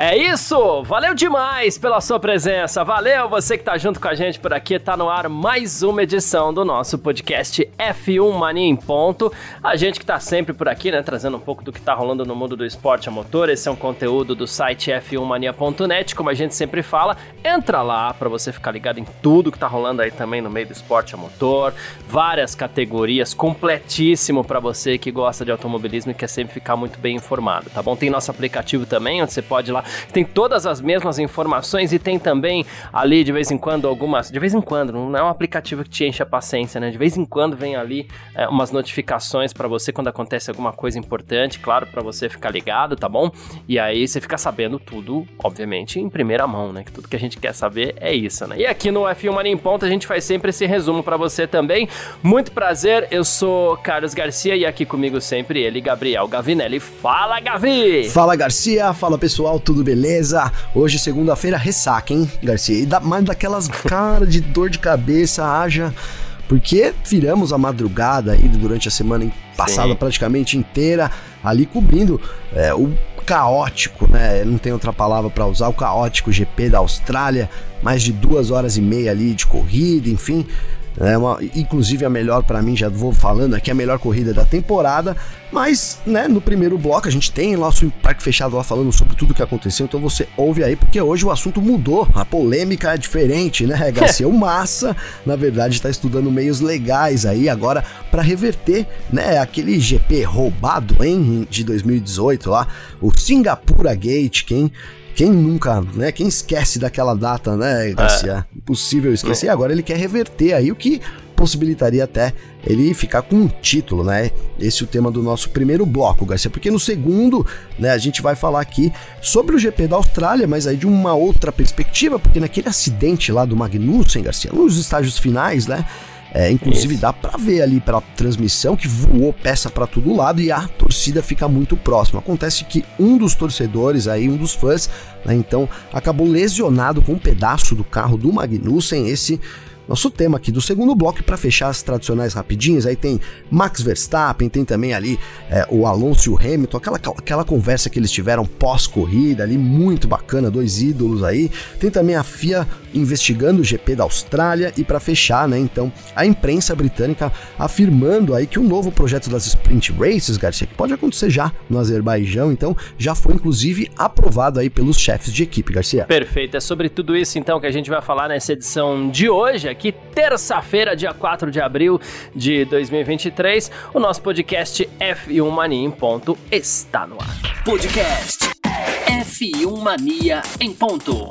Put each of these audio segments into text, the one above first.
É isso! Valeu demais pela sua presença. Valeu você que tá junto com a gente por aqui. Tá no ar mais uma edição do nosso podcast F1 Mania em Ponto. A gente que tá sempre por aqui, né, trazendo um pouco do que tá rolando no mundo do esporte a motor. Esse é um conteúdo do site f1mania.net, como a gente sempre fala. Entra lá para você ficar ligado em tudo que tá rolando aí também no meio do esporte a motor. Várias categorias, completíssimo para você que gosta de automobilismo e quer sempre ficar muito bem informado, tá bom? Tem nosso aplicativo também, onde você pode ir lá tem todas as mesmas informações e tem também ali de vez em quando algumas. De vez em quando, não é um aplicativo que te enche a paciência, né? De vez em quando vem ali é, umas notificações para você quando acontece alguma coisa importante, claro, para você ficar ligado, tá bom? E aí você fica sabendo tudo, obviamente, em primeira mão, né? Que tudo que a gente quer saber é isso, né? E aqui no F1 Mania em a gente faz sempre esse resumo para você também. Muito prazer, eu sou Carlos Garcia e aqui comigo sempre ele, Gabriel Gavinelli. Fala, Gavi! Fala, Garcia! Fala, pessoal, tudo tudo beleza? Hoje, segunda-feira, ressaca, hein, Garcia? E dá mais daquelas cara de dor de cabeça, haja. Porque viramos a madrugada aí durante a semana passada Sim. praticamente inteira ali cobrindo é, o caótico, né? Não tem outra palavra para usar, o caótico GP da Austrália, mais de duas horas e meia ali de corrida, enfim. É uma, inclusive a melhor para mim, já vou falando aqui, a melhor corrida da temporada. Mas, né, no primeiro bloco a gente tem nosso parque fechado lá falando sobre tudo que aconteceu. Então você ouve aí, porque hoje o assunto mudou. A polêmica é diferente, né, Garcia? o Massa, na verdade, está estudando meios legais aí agora para reverter, né, aquele GP roubado, hein, de 2018 lá, o Singapura Gate, quem quem nunca, né? Quem esquece daquela data, né, Garcia? É. Impossível esquecer. Agora ele quer reverter aí o que possibilitaria até ele ficar com um título, né? Esse é o tema do nosso primeiro bloco, Garcia, porque no segundo, né, a gente vai falar aqui sobre o GP da Austrália, mas aí de uma outra perspectiva, porque naquele acidente lá do Magnussen, Garcia, nos estágios finais, né? É, inclusive Isso. dá para ver ali pela transmissão que voou peça para todo lado e a torcida fica muito próxima. Acontece que um dos torcedores aí, um dos fãs, né, então acabou lesionado com um pedaço do carro do Magnussen. Esse nosso tema aqui do segundo bloco. para fechar as tradicionais rapidinhas, aí tem Max Verstappen, tem também ali é, o Alonso e o Hamilton, aquela, aquela conversa que eles tiveram pós-corrida ali, muito bacana, dois ídolos aí. Tem também a FIA investigando o GP da Austrália e para fechar, né, então, a imprensa britânica afirmando aí que o novo projeto das Sprint Races, Garcia, que pode acontecer já no Azerbaijão, então, já foi inclusive aprovado aí pelos chefes de equipe, Garcia. Perfeito, é sobre tudo isso então que a gente vai falar nessa edição de hoje, aqui terça-feira, dia 4 de abril de 2023. O nosso podcast F1 Mania em ponto está no ar. Podcast F1 Mania em ponto.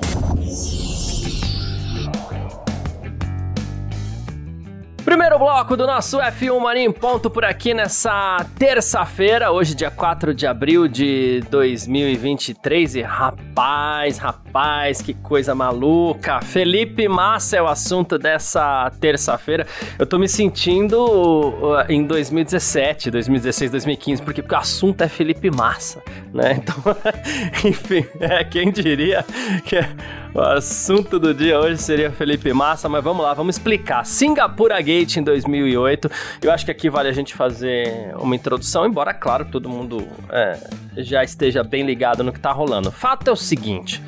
Bloco do nosso F1 Mania em ponto por aqui nessa terça-feira, hoje dia 4 de abril de 2023 e rapaz, rapaz, que coisa maluca. Felipe Massa é o assunto dessa terça-feira. Eu tô me sentindo uh, em 2017, 2016, 2015, porque, porque o assunto é Felipe Massa, né? Então, enfim, é, quem diria que o assunto do dia hoje seria Felipe Massa, mas vamos lá, vamos explicar. Singapura Gate em 2008. Eu acho que aqui vale a gente fazer uma introdução, embora, claro, todo mundo é, já esteja bem ligado no que tá rolando. Fato é o seguinte.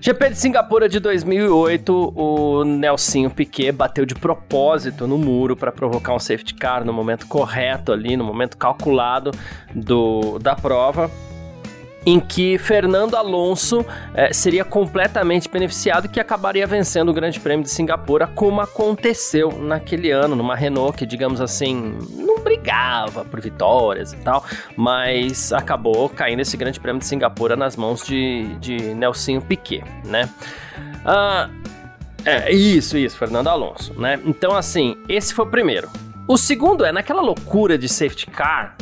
GP de Singapura de 2008, o Nelsinho Piquet bateu de propósito no muro para provocar um safety car no momento correto ali, no momento calculado do, da prova em que Fernando Alonso eh, seria completamente beneficiado e que acabaria vencendo o Grande Prêmio de Singapura, como aconteceu naquele ano, numa Renault que, digamos assim, não brigava por vitórias e tal, mas acabou caindo esse Grande Prêmio de Singapura nas mãos de, de Nelsinho Piquet, né? Ah, é, isso, isso, Fernando Alonso, né? Então, assim, esse foi o primeiro. O segundo é naquela loucura de safety car,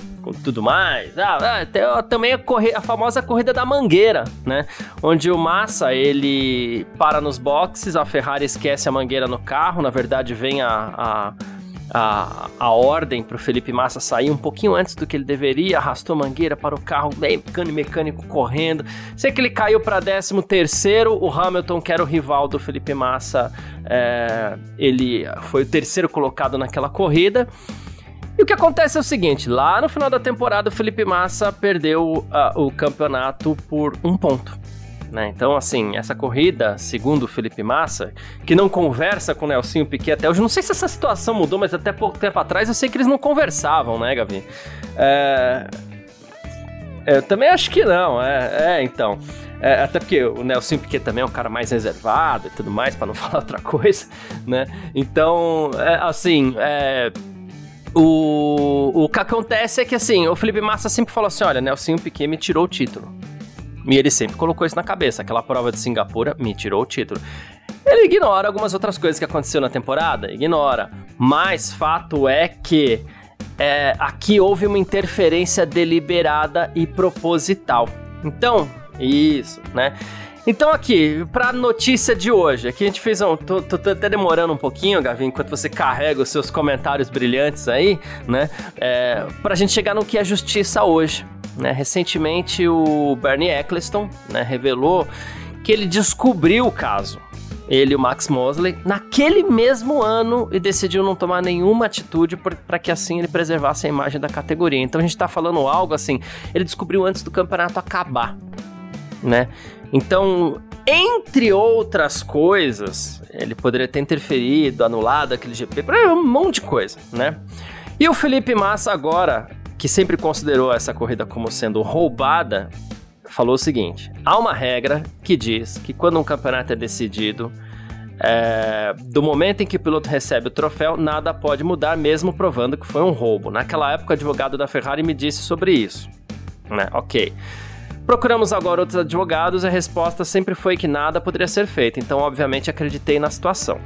tudo mais. Ah, ah também a, corre a famosa corrida da mangueira, né? Onde o Massa ele para nos boxes, a Ferrari esquece a mangueira no carro, na verdade vem a, a a, a ordem para o Felipe Massa sair um pouquinho antes do que ele deveria, arrastou a mangueira para o carro, mecânico, mecânico correndo. Sei que ele caiu para 13 terceiro, o Hamilton, que era o rival do Felipe Massa, é, ele foi o terceiro colocado naquela corrida. E o que acontece é o seguinte: lá no final da temporada, o Felipe Massa perdeu uh, o campeonato por um ponto. Né? Então, assim, essa corrida, segundo o Felipe Massa, que não conversa com o Nelsinho Piquet até hoje, não sei se essa situação mudou, mas até pouco tempo atrás eu sei que eles não conversavam, né, Gavi? É... Eu também acho que não, é, é então. É, até porque o Nelson Piquet também é um cara mais reservado e tudo mais, para não falar outra coisa, né? Então, é, assim, é, o, o que acontece é que, assim, o Felipe Massa sempre falou assim: olha, Nelson Piquet me tirou o título. E ele sempre colocou isso na cabeça. Aquela prova de Singapura me tirou o título. Ele ignora algumas outras coisas que aconteceu na temporada, ignora. Mas fato é que é, aqui houve uma interferência deliberada e proposital. Então, isso, né? Então aqui, pra notícia de hoje, aqui a gente fez um... Tô, tô, tô até demorando um pouquinho, Gavi, enquanto você carrega os seus comentários brilhantes aí, né? É, pra gente chegar no que é justiça hoje. Né? Recentemente, o Bernie Eccleston né, revelou que ele descobriu o caso. Ele e o Max Mosley, naquele mesmo ano, e decidiu não tomar nenhuma atitude para que assim ele preservasse a imagem da categoria. Então a gente está falando algo assim, ele descobriu antes do campeonato acabar, né? Então, entre outras coisas, ele poderia ter interferido, anulado aquele GP, um monte de coisa, né? E o Felipe Massa agora que sempre considerou essa corrida como sendo roubada, falou o seguinte: há uma regra que diz que quando um campeonato é decidido, é, do momento em que o piloto recebe o troféu, nada pode mudar, mesmo provando que foi um roubo. Naquela época, o advogado da Ferrari me disse sobre isso. Né? Ok. Procuramos agora outros advogados e a resposta sempre foi que nada poderia ser feito, então, obviamente, acreditei na situação.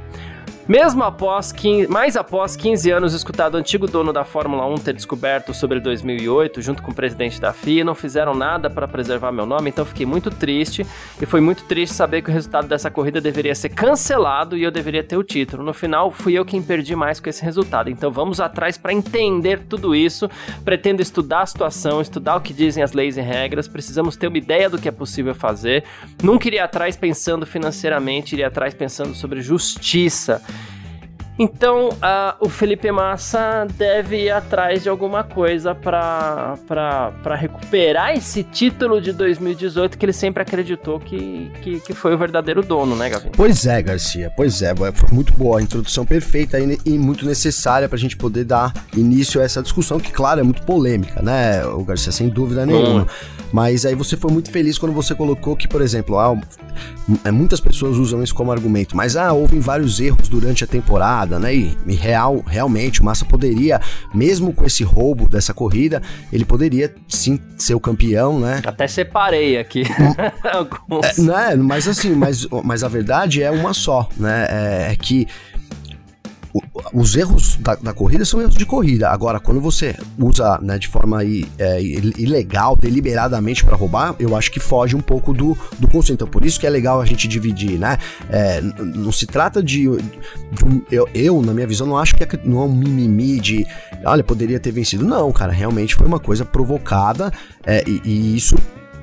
Mesmo após 15, mais após 15 anos escutado o antigo dono da Fórmula 1 ter descoberto sobre 2008, junto com o presidente da FIA, não fizeram nada para preservar meu nome, então fiquei muito triste e foi muito triste saber que o resultado dessa corrida deveria ser cancelado e eu deveria ter o título. No final, fui eu quem perdi mais com esse resultado. Então vamos atrás para entender tudo isso. Pretendo estudar a situação, estudar o que dizem as leis e regras. Precisamos ter uma ideia do que é possível fazer. Nunca iria atrás pensando financeiramente, iria atrás pensando sobre justiça. Então, o Felipe Massa deve ir atrás de alguma coisa para recuperar esse título de 2018 que ele sempre acreditou que, que, que, foi o verdadeiro dono, né, Gavin? Pois é, Garcia, pois é. Foi muito boa a introdução perfeita e, e muito necessária para a gente poder dar início a essa discussão, que, claro, é muito polêmica, né, o Garcia, sem dúvida nenhuma. Hum. Mas aí você foi muito feliz quando você colocou que, por exemplo, ah, é, muitas pessoas usam isso como argumento, mas ah, houve vários erros durante a temporada, né? E, e, real, realmente o Massa poderia, mesmo com esse roubo dessa corrida, ele poderia sim ser o campeão, né? Até separei aqui. é, né? Mas assim, mas, mas a verdade é uma só, né? É, é que os erros da, da, corrida são erros de corrida. Agora, quando você usa né, de forma é, ilegal, deliberadamente para roubar, eu acho que foge um pouco do, do conceito. Então, por isso que é legal a gente dividir, né? É, não se trata de. de eu, eu, na minha visão, não acho que é, não é um mimimi de. Olha, poderia ter vencido. Não, cara, realmente foi uma coisa provocada é, e, e isso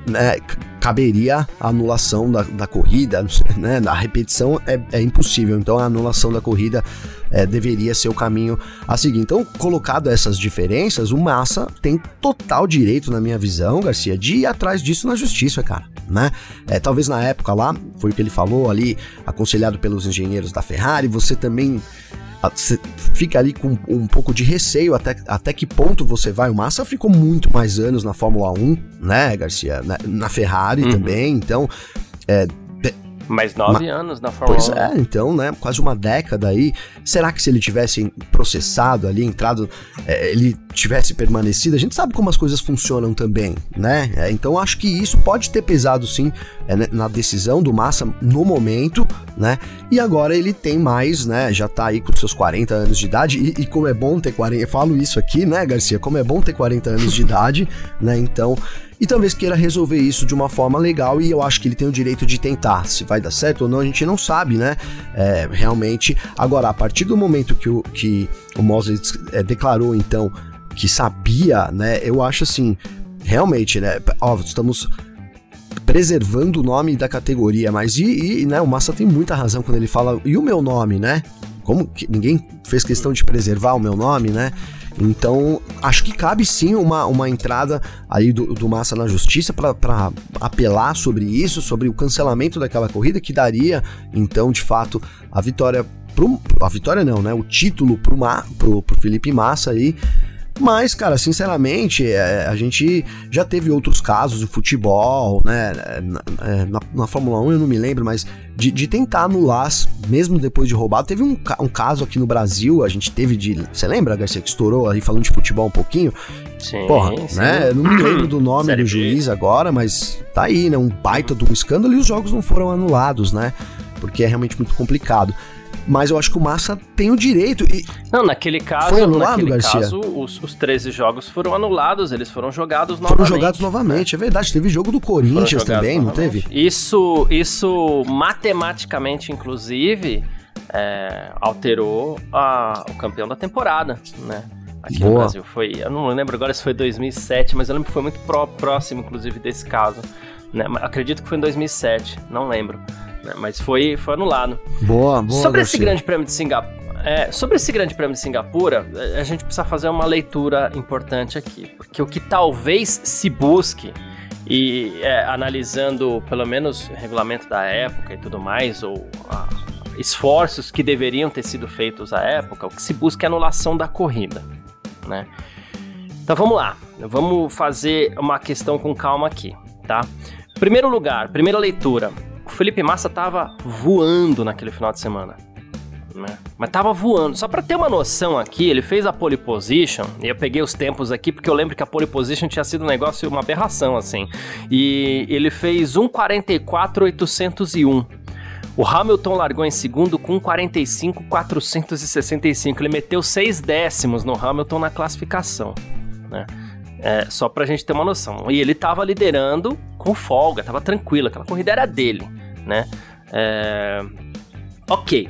né, caberia a anulação da, da corrida, né? A repetição é, é impossível, então a anulação da corrida é, deveria ser o caminho a seguir. Então, colocado essas diferenças, o Massa tem total direito, na minha visão, Garcia, de ir atrás disso na justiça, cara, né? É, talvez na época lá, foi o que ele falou ali, aconselhado pelos engenheiros da Ferrari, você também você fica ali com um pouco de receio até, até que ponto você vai. O Massa ficou muito mais anos na Fórmula 1, né, Garcia? Na, na Ferrari uhum. também, então. É, mais nove Ma anos na Fórmula pois 1. Pois é, então, né? Quase uma década aí. Será que se ele tivesse processado ali, entrado, é, ele tivesse permanecido? A gente sabe como as coisas funcionam também, né? É, então acho que isso pode ter pesado sim na decisão do Massa no momento, né? E agora ele tem mais, né? Já tá aí com seus 40 anos de idade. E, e como é bom ter 40. Eu falo isso aqui, né, Garcia? Como é bom ter 40 anos de idade, né? Então e talvez queira resolver isso de uma forma legal e eu acho que ele tem o direito de tentar. Se vai dar certo ou não, a gente não sabe, né? É, realmente. Agora, a partir do momento que o, que o Moses é, declarou, então, que sabia, né? Eu acho assim, realmente, né? Ó, estamos preservando o nome da categoria, mas e, e né, o Massa tem muita razão quando ele fala, e o meu nome, né? Como que ninguém fez questão de preservar o meu nome, né? Então, acho que cabe sim uma, uma entrada aí do, do Massa na justiça para apelar sobre isso, sobre o cancelamento daquela corrida, que daria, então, de fato, a vitória. Pro, a vitória não, né? O título pro, Ma, pro, pro Felipe Massa aí. Mas, cara, sinceramente, é, a gente já teve outros casos de futebol, né? Na, é, na, na, Fórmula 1 eu não me lembro, mas de, de tentar anular, mesmo depois de roubado. Teve um, um caso aqui no Brasil, a gente teve de. Você lembra, Garcia, que estourou aí falando de futebol um pouquinho? Sim, Porra, sim. né? Eu não me lembro do nome Série do juiz B. agora, mas tá aí, né? Um baita um escândalo e os jogos não foram anulados, né? Porque é realmente muito complicado mas eu acho que o Massa tem o direito. E... Não, naquele caso, Foi anulado, naquele Garcia? caso, os, os 13 jogos foram anulados, eles foram jogados novamente. Foram jogados novamente, é, é verdade. Teve jogo do Corinthians também, novamente. não teve? Isso, isso matematicamente, inclusive, é, alterou a, o campeão da temporada, né? Aqui Boa. no Brasil. Foi, eu não lembro agora se foi 2007, mas eu lembro que foi muito pró, próximo, inclusive, desse caso. Né? Acredito que foi em 2007, não lembro né? mas foi, foi anulado. Boa, boa. Sobre esse grande prêmio de Singapura. É, sobre esse grande prêmio de Singapura, a gente precisa fazer uma leitura importante aqui, porque o que talvez se busque, e é, analisando pelo menos o regulamento da época e tudo mais, ou esforços que deveriam ter sido feitos à época, o que se busca é a anulação da corrida, né? Então vamos lá, vamos fazer uma questão com calma aqui, tá? Primeiro lugar, primeira leitura, o Felipe Massa tava voando naquele final de semana. Né? Mas tava voando. Só para ter uma noção aqui, ele fez a pole position, e eu peguei os tempos aqui porque eu lembro que a pole position tinha sido um negócio, uma aberração assim. E ele fez 1:44.801. O Hamilton largou em segundo com 45.465. Ele meteu seis décimos no Hamilton na classificação, né? É, só pra gente ter uma noção. E ele tava liderando com folga, tava tranquilo, aquela corrida era dele né? É... Ok.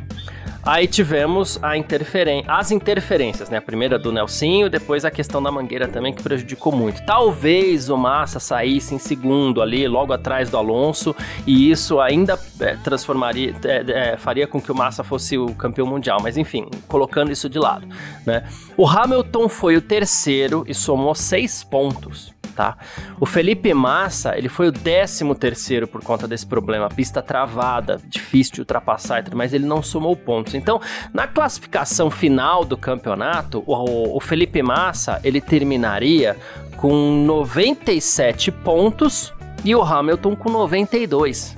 Aí tivemos a interferen as interferências, né? A primeira do Nelsinho, depois a questão da mangueira também que prejudicou muito. Talvez o Massa saísse em segundo ali, logo atrás do Alonso, e isso ainda é, transformaria, é, é, faria com que o Massa fosse o campeão mundial. Mas enfim, colocando isso de lado, né? O Hamilton foi o terceiro e somou seis pontos tá? O Felipe Massa, ele foi o 13 terceiro por conta desse problema, pista travada, difícil de ultrapassar, mas ele não somou pontos. Então, na classificação final do campeonato, o, o Felipe Massa, ele terminaria com 97 pontos e o Hamilton com 92.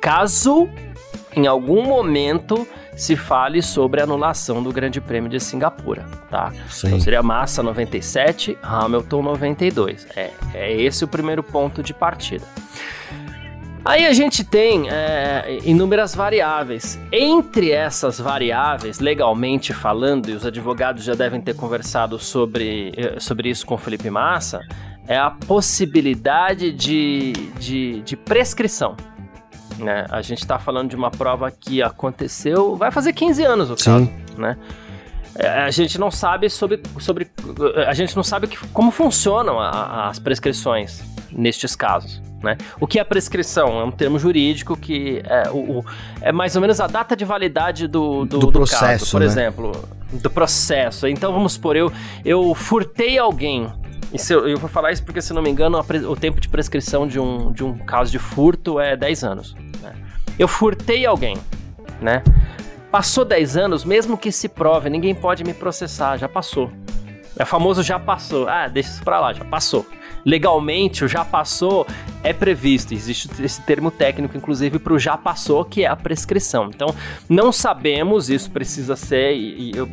Caso em algum momento se fale sobre a anulação do Grande Prêmio de Singapura, tá? Sim. Então seria Massa 97, Hamilton 92. É, é esse o primeiro ponto de partida. Aí a gente tem é, inúmeras variáveis. Entre essas variáveis, legalmente falando, e os advogados já devem ter conversado sobre, eh, sobre isso com o Felipe Massa, é a possibilidade de, de, de prescrição. Né? A gente está falando de uma prova que aconteceu, vai fazer 15 anos o caso, Sim. né? É, a gente não sabe sobre, sobre a gente não sabe que, como funcionam a, as prescrições nestes casos. Né? O que é prescrição? É um termo jurídico que é, o, o é mais ou menos a data de validade do, do, do, do processo, caso, por né? exemplo. Do processo. Então vamos supor, eu, eu furtei alguém. Eu, eu, vou falar isso porque, se não me engano, o tempo de prescrição de um, de um caso de furto é 10 anos. Eu furtei alguém, né? Passou 10 anos, mesmo que se prove, ninguém pode me processar, já passou. É famoso já passou. Ah, deixa isso pra lá, já passou. Legalmente, o já passou é previsto. Existe esse termo técnico, inclusive, para o já passou, que é a prescrição. Então, não sabemos, isso precisa ser. E, e eu,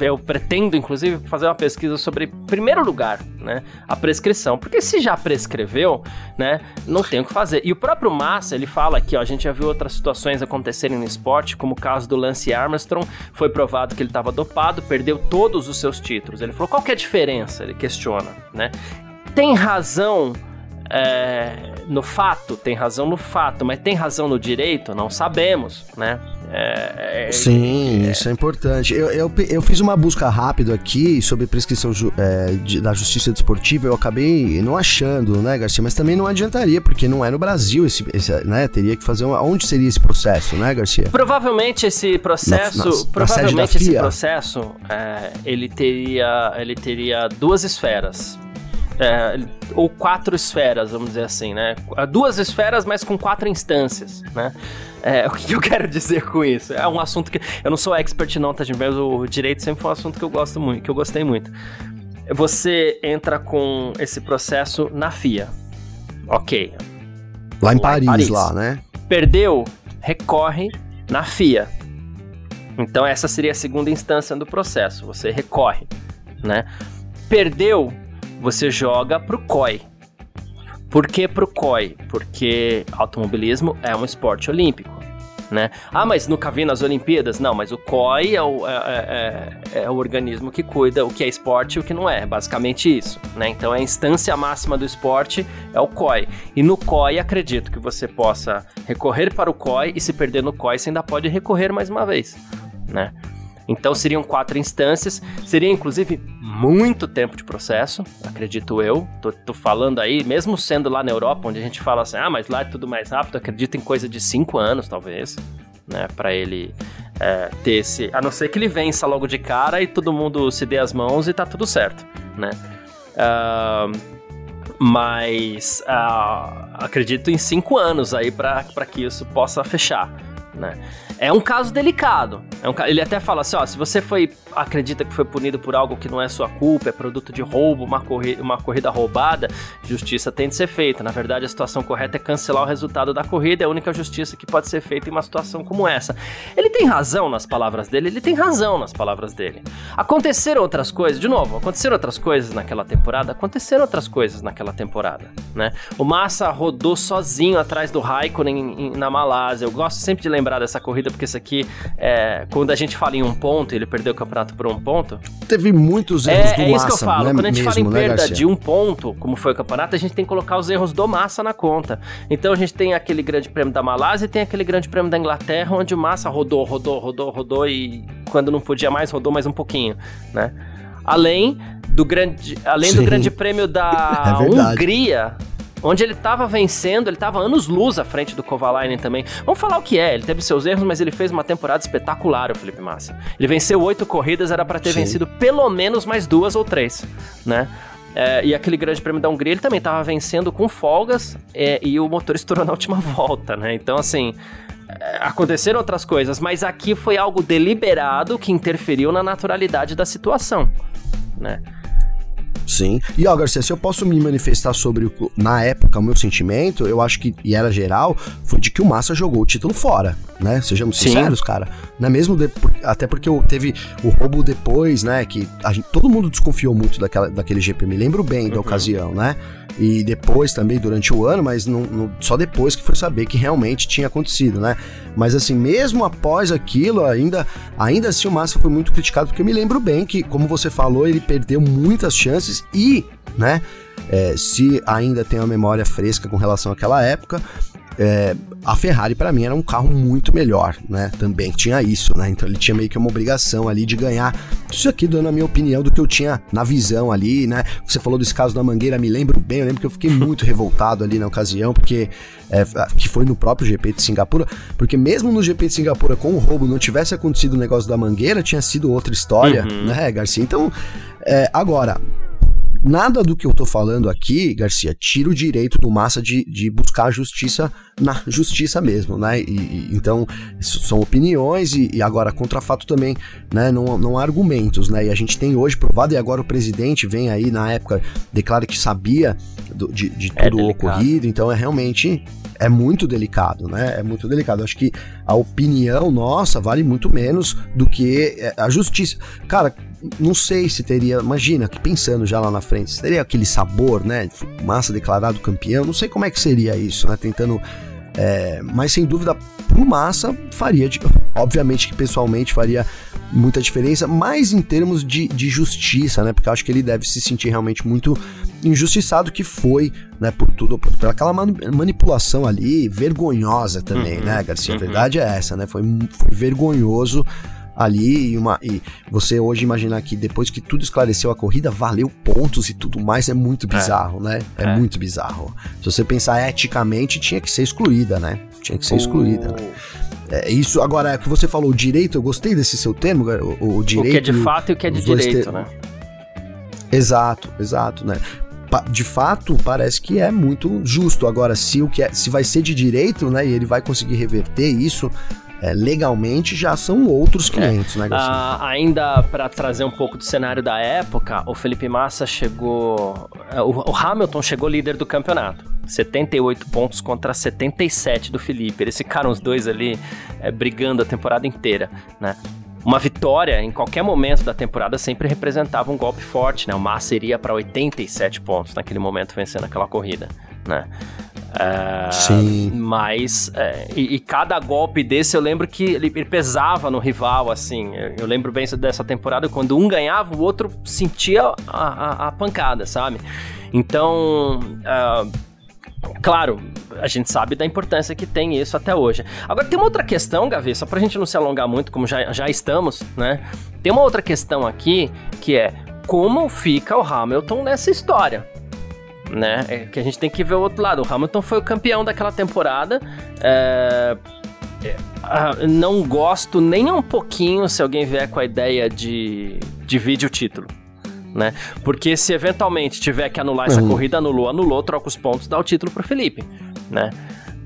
eu pretendo, inclusive, fazer uma pesquisa sobre, primeiro lugar, né, a prescrição. Porque se já prescreveu, né, não tem o que fazer. E o próprio Massa, ele fala aqui, ó, a gente já viu outras situações acontecerem no esporte, como o caso do Lance Armstrong, foi provado que ele estava dopado, perdeu todos os seus títulos. Ele falou, qual que é a diferença? Ele questiona, né? tem razão é, no fato, tem razão no fato, mas tem razão no direito? Não sabemos, né? É, é, Sim, é, isso é importante. Eu, eu, eu, fiz uma busca rápida aqui sobre prescrição ju, é, de, da justiça desportiva, eu acabei não achando, né, Garcia? Mas também não adiantaria, porque não é no Brasil esse, esse né? Teria que fazer uma, onde seria esse processo, né, Garcia? Provavelmente esse processo, na, na, provavelmente esse processo, é, ele teria, ele teria duas esferas é, ou quatro esferas, vamos dizer assim, né? Duas esferas, mas com quatro instâncias, né? É, o que eu quero dizer com isso? É um assunto que eu não sou expert não, tá, gente? Mas o direito sempre foi um assunto que eu gosto muito, que eu gostei muito. Você entra com esse processo na FIA, ok? Lá em, lá Paris, em Paris, lá, né? Perdeu, recorre na FIA. Então essa seria a segunda instância do processo. Você recorre, né? Perdeu, você joga pro COI. Por que pro COI? Porque automobilismo é um esporte olímpico. Né? Ah, mas nunca vi nas Olimpíadas? Não, mas o COI é o, é, é, é, é o organismo que cuida o que é esporte e o que não é, basicamente isso. Né? Então a instância máxima do esporte é o COI. E no COI acredito que você possa recorrer para o COI e se perder no COI você ainda pode recorrer mais uma vez. Né? Então seriam quatro instâncias, seria inclusive muito tempo de processo, acredito eu. Tô, tô, falando aí, mesmo sendo lá na Europa, onde a gente fala assim, ah, mas lá é tudo mais rápido, acredito em coisa de cinco anos, talvez, né, para ele é, ter esse. A não ser que ele vença logo de cara e todo mundo se dê as mãos e tá tudo certo, né? Uh, mas uh, acredito em cinco anos aí para que isso possa fechar, né? É um caso delicado. É um, ele até fala assim, ó, se você foi acredita que foi punido por algo que não é sua culpa, é produto de roubo, uma, corri uma corrida roubada, justiça tem de ser feita. Na verdade, a situação correta é cancelar o resultado da corrida, é a única justiça que pode ser feita em uma situação como essa. Ele tem razão nas palavras dele, ele tem razão nas palavras dele. Aconteceram outras coisas, de novo, aconteceram outras coisas naquela temporada, aconteceram outras coisas naquela temporada, né? O Massa rodou sozinho atrás do Raikkonen na Malásia. Eu gosto sempre de lembrar dessa corrida porque isso aqui, é, quando a gente fala em um ponto, ele perdeu o campeonato por um ponto. Teve muitos erros é, do é Massa. É isso que eu falo. Né, quando a gente mesmo, fala em né, perda Garcia? de um ponto, como foi o campeonato, a gente tem que colocar os erros do Massa na conta. Então a gente tem aquele grande prêmio da Malásia e tem aquele grande prêmio da Inglaterra, onde o Massa rodou, rodou, rodou, rodou e quando não podia mais, rodou mais um pouquinho, né? Além do grande, além do grande prêmio da É Hungria, onde ele estava vencendo, ele estava anos luz à frente do Kovalainen também. Vamos falar o que é, ele teve seus erros, mas ele fez uma temporada espetacular, o Felipe Massa. Ele venceu oito corridas, era para ter Sim. vencido pelo menos mais duas ou três, né? É, e aquele grande prêmio da Hungria, ele também estava vencendo com folgas é, e o motor estourou na última volta, né? Então, assim, é, aconteceram outras coisas, mas aqui foi algo deliberado que interferiu na naturalidade da situação, né? Sim. E ó, Garcia, se eu posso me manifestar sobre, o, na época, o meu sentimento, eu acho que, e era geral, foi de que o Massa jogou o título fora, né? Sejamos Sim. sinceros, cara. Não é mesmo de, até porque teve o roubo depois, né? Que gente- todo mundo desconfiou muito daquela, daquele GP. Me lembro bem da Uhum. ocasião, né? E depois também durante o ano, mas não- não- só depois que foi saber que realmente tinha acontecido, né? Mas assim, mesmo após aquilo, ainda, ainda assim o Massa foi muito criticado, porque eu me lembro bem que, como você falou, ele perdeu muitas chances e, né? é, se ainda tem uma memória fresca com relação àquela época, é, a Ferrari para mim era um carro muito melhor, né? Também tinha isso, né? Então ele tinha meio que uma obrigação ali de ganhar. Isso aqui dando a minha opinião do que eu tinha na visão ali, né? Você falou desse caso da Mangueira, me lembro bem, eu lembro que eu fiquei muito revoltado ali na ocasião, porque é, que foi no próprio GP de Singapura, porque mesmo no GP de Singapura com o roubo não tivesse acontecido o negócio da Mangueira, tinha sido outra história, Uhum. né, Garcia? Então, é, agora, Nada do que eu tô falando aqui, Garcia, tira o direito do Massa de, de buscar a justiça na justiça mesmo, né? E, e- então, são opiniões e, e agora contra fato também, né? Não, não há argumentos, né? E a gente tem hoje provado, e agora o presidente vem aí na época, declara que sabia do- de, de É tudo o delicado. ocorrido, então é realmente é muito delicado, né? É muito delicado. Acho que a opinião nossa vale muito menos do que é, a justiça. Cara, não sei se teria, imagina, que pensando já lá na frente, se teria aquele sabor, né? Massa declarado campeão, não sei como é que seria isso, né? Tentando. É, mas sem dúvida, pro Massa faria. De, obviamente que pessoalmente faria muita diferença, mas em termos de, de justiça, né? Porque eu acho que ele deve se sentir realmente muito injustiçado que foi, né? Por tudo, por, por aquela manipulação ali, vergonhosa também, uhum, né, Garcia? A uhum. verdade é essa, né? Foi, foi vergonhoso ali e, uma, e você hoje imaginar que depois que tudo esclareceu a corrida, valeu pontos e tudo mais, é muito é. bizarro, é. né? É, é, muito bizarro. Se você pensar eticamente, tinha que ser excluída, né? Tinha que ser excluída. Né? É, isso, agora, é que você falou direito, eu gostei desse seu termo, o, o direito. O que é de fato e o que é de direito, né? Exato, exato, né? de fato parece que é muito justo. Agora, se o que é, se vai ser de direito, né, e ele vai conseguir reverter isso, é, legalmente já são outros 500, é. né, Garcia? Ah, ainda para trazer um pouco do cenário da época, o Felipe Massa chegou. É, o, o, Hamilton chegou líder do campeonato. 78 pontos contra 77 do Felipe. Eles ficaram os dois ali é, brigando a temporada inteira, né? Uma vitória em qualquer momento da temporada sempre representava um golpe forte, né? O Massa iria para 87 pontos naquele momento vencendo aquela corrida, né? É, Sim. Mas, é, e, e, cada golpe desse eu lembro que ele, ele pesava no rival, assim. Eu, eu, lembro bem dessa temporada, quando um ganhava, o outro sentia a, a, a pancada, sabe? Então, uh, claro, a gente sabe da importância que tem isso até hoje. Agora, tem uma outra questão, Gavi, só pra gente não se alongar muito, como já, já estamos, né? Tem uma outra questão aqui, que é como fica o Hamilton nessa história? Né? É que a gente tem que ver o outro lado. O Hamilton foi o campeão daquela temporada. É... É, não gosto nem um pouquinho se alguém vier com a ideia de dividir o título né? Porque se eventualmente tiver que anular essa uhum. corrida, anulou, anulou, troca os pontos, dá o título pro Felipe, né?